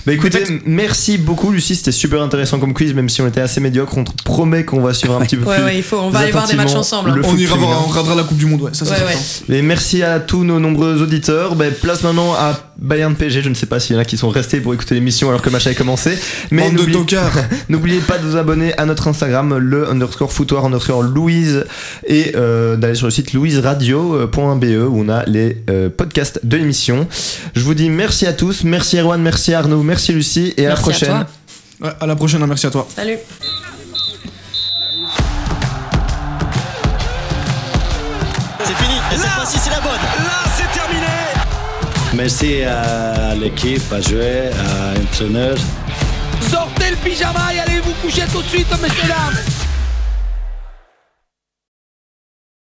Bah écoutez, merci beaucoup Lucie, c'était super intéressant comme quiz, même si on était assez médiocre, on te promet qu'on va suivre un petit peu Ouais, plus. ouais, il faut, on va aller voir des matchs ensemble. hein. Le On foot ira voir, féminin. on regardera la Coupe du Monde, ouais, ça c'est Ouais, certain. ouais. Et merci à tous nos nombreux auditeurs. Ben, place maintenant à Bayern PG. Je ne sais pas s'il y en a qui sont restés pour écouter l'émission alors que le match avait commencé. Mais Bande de n'oubliez- tocards. n'oubliez pas de vous abonner à notre Instagram, le underscore foutoir underscore Louise, et euh, d'aller sur le site louiseradio.be où on a les euh, podcasts de l'émission. Je vous dis merci à tous. Merci Erwan, merci Arnaud, merci Lucie, et à la Merci à prochaine. toi. Ouais, à la prochaine, hein, merci à toi. Salut. C'est fini, et cette fois-ci c'est la bonne. Là, c'est terminé Merci à l'équipe, à jouer, à l'entraîneur. Sortez le pyjama et allez vous coucher tout de suite, messieurs dames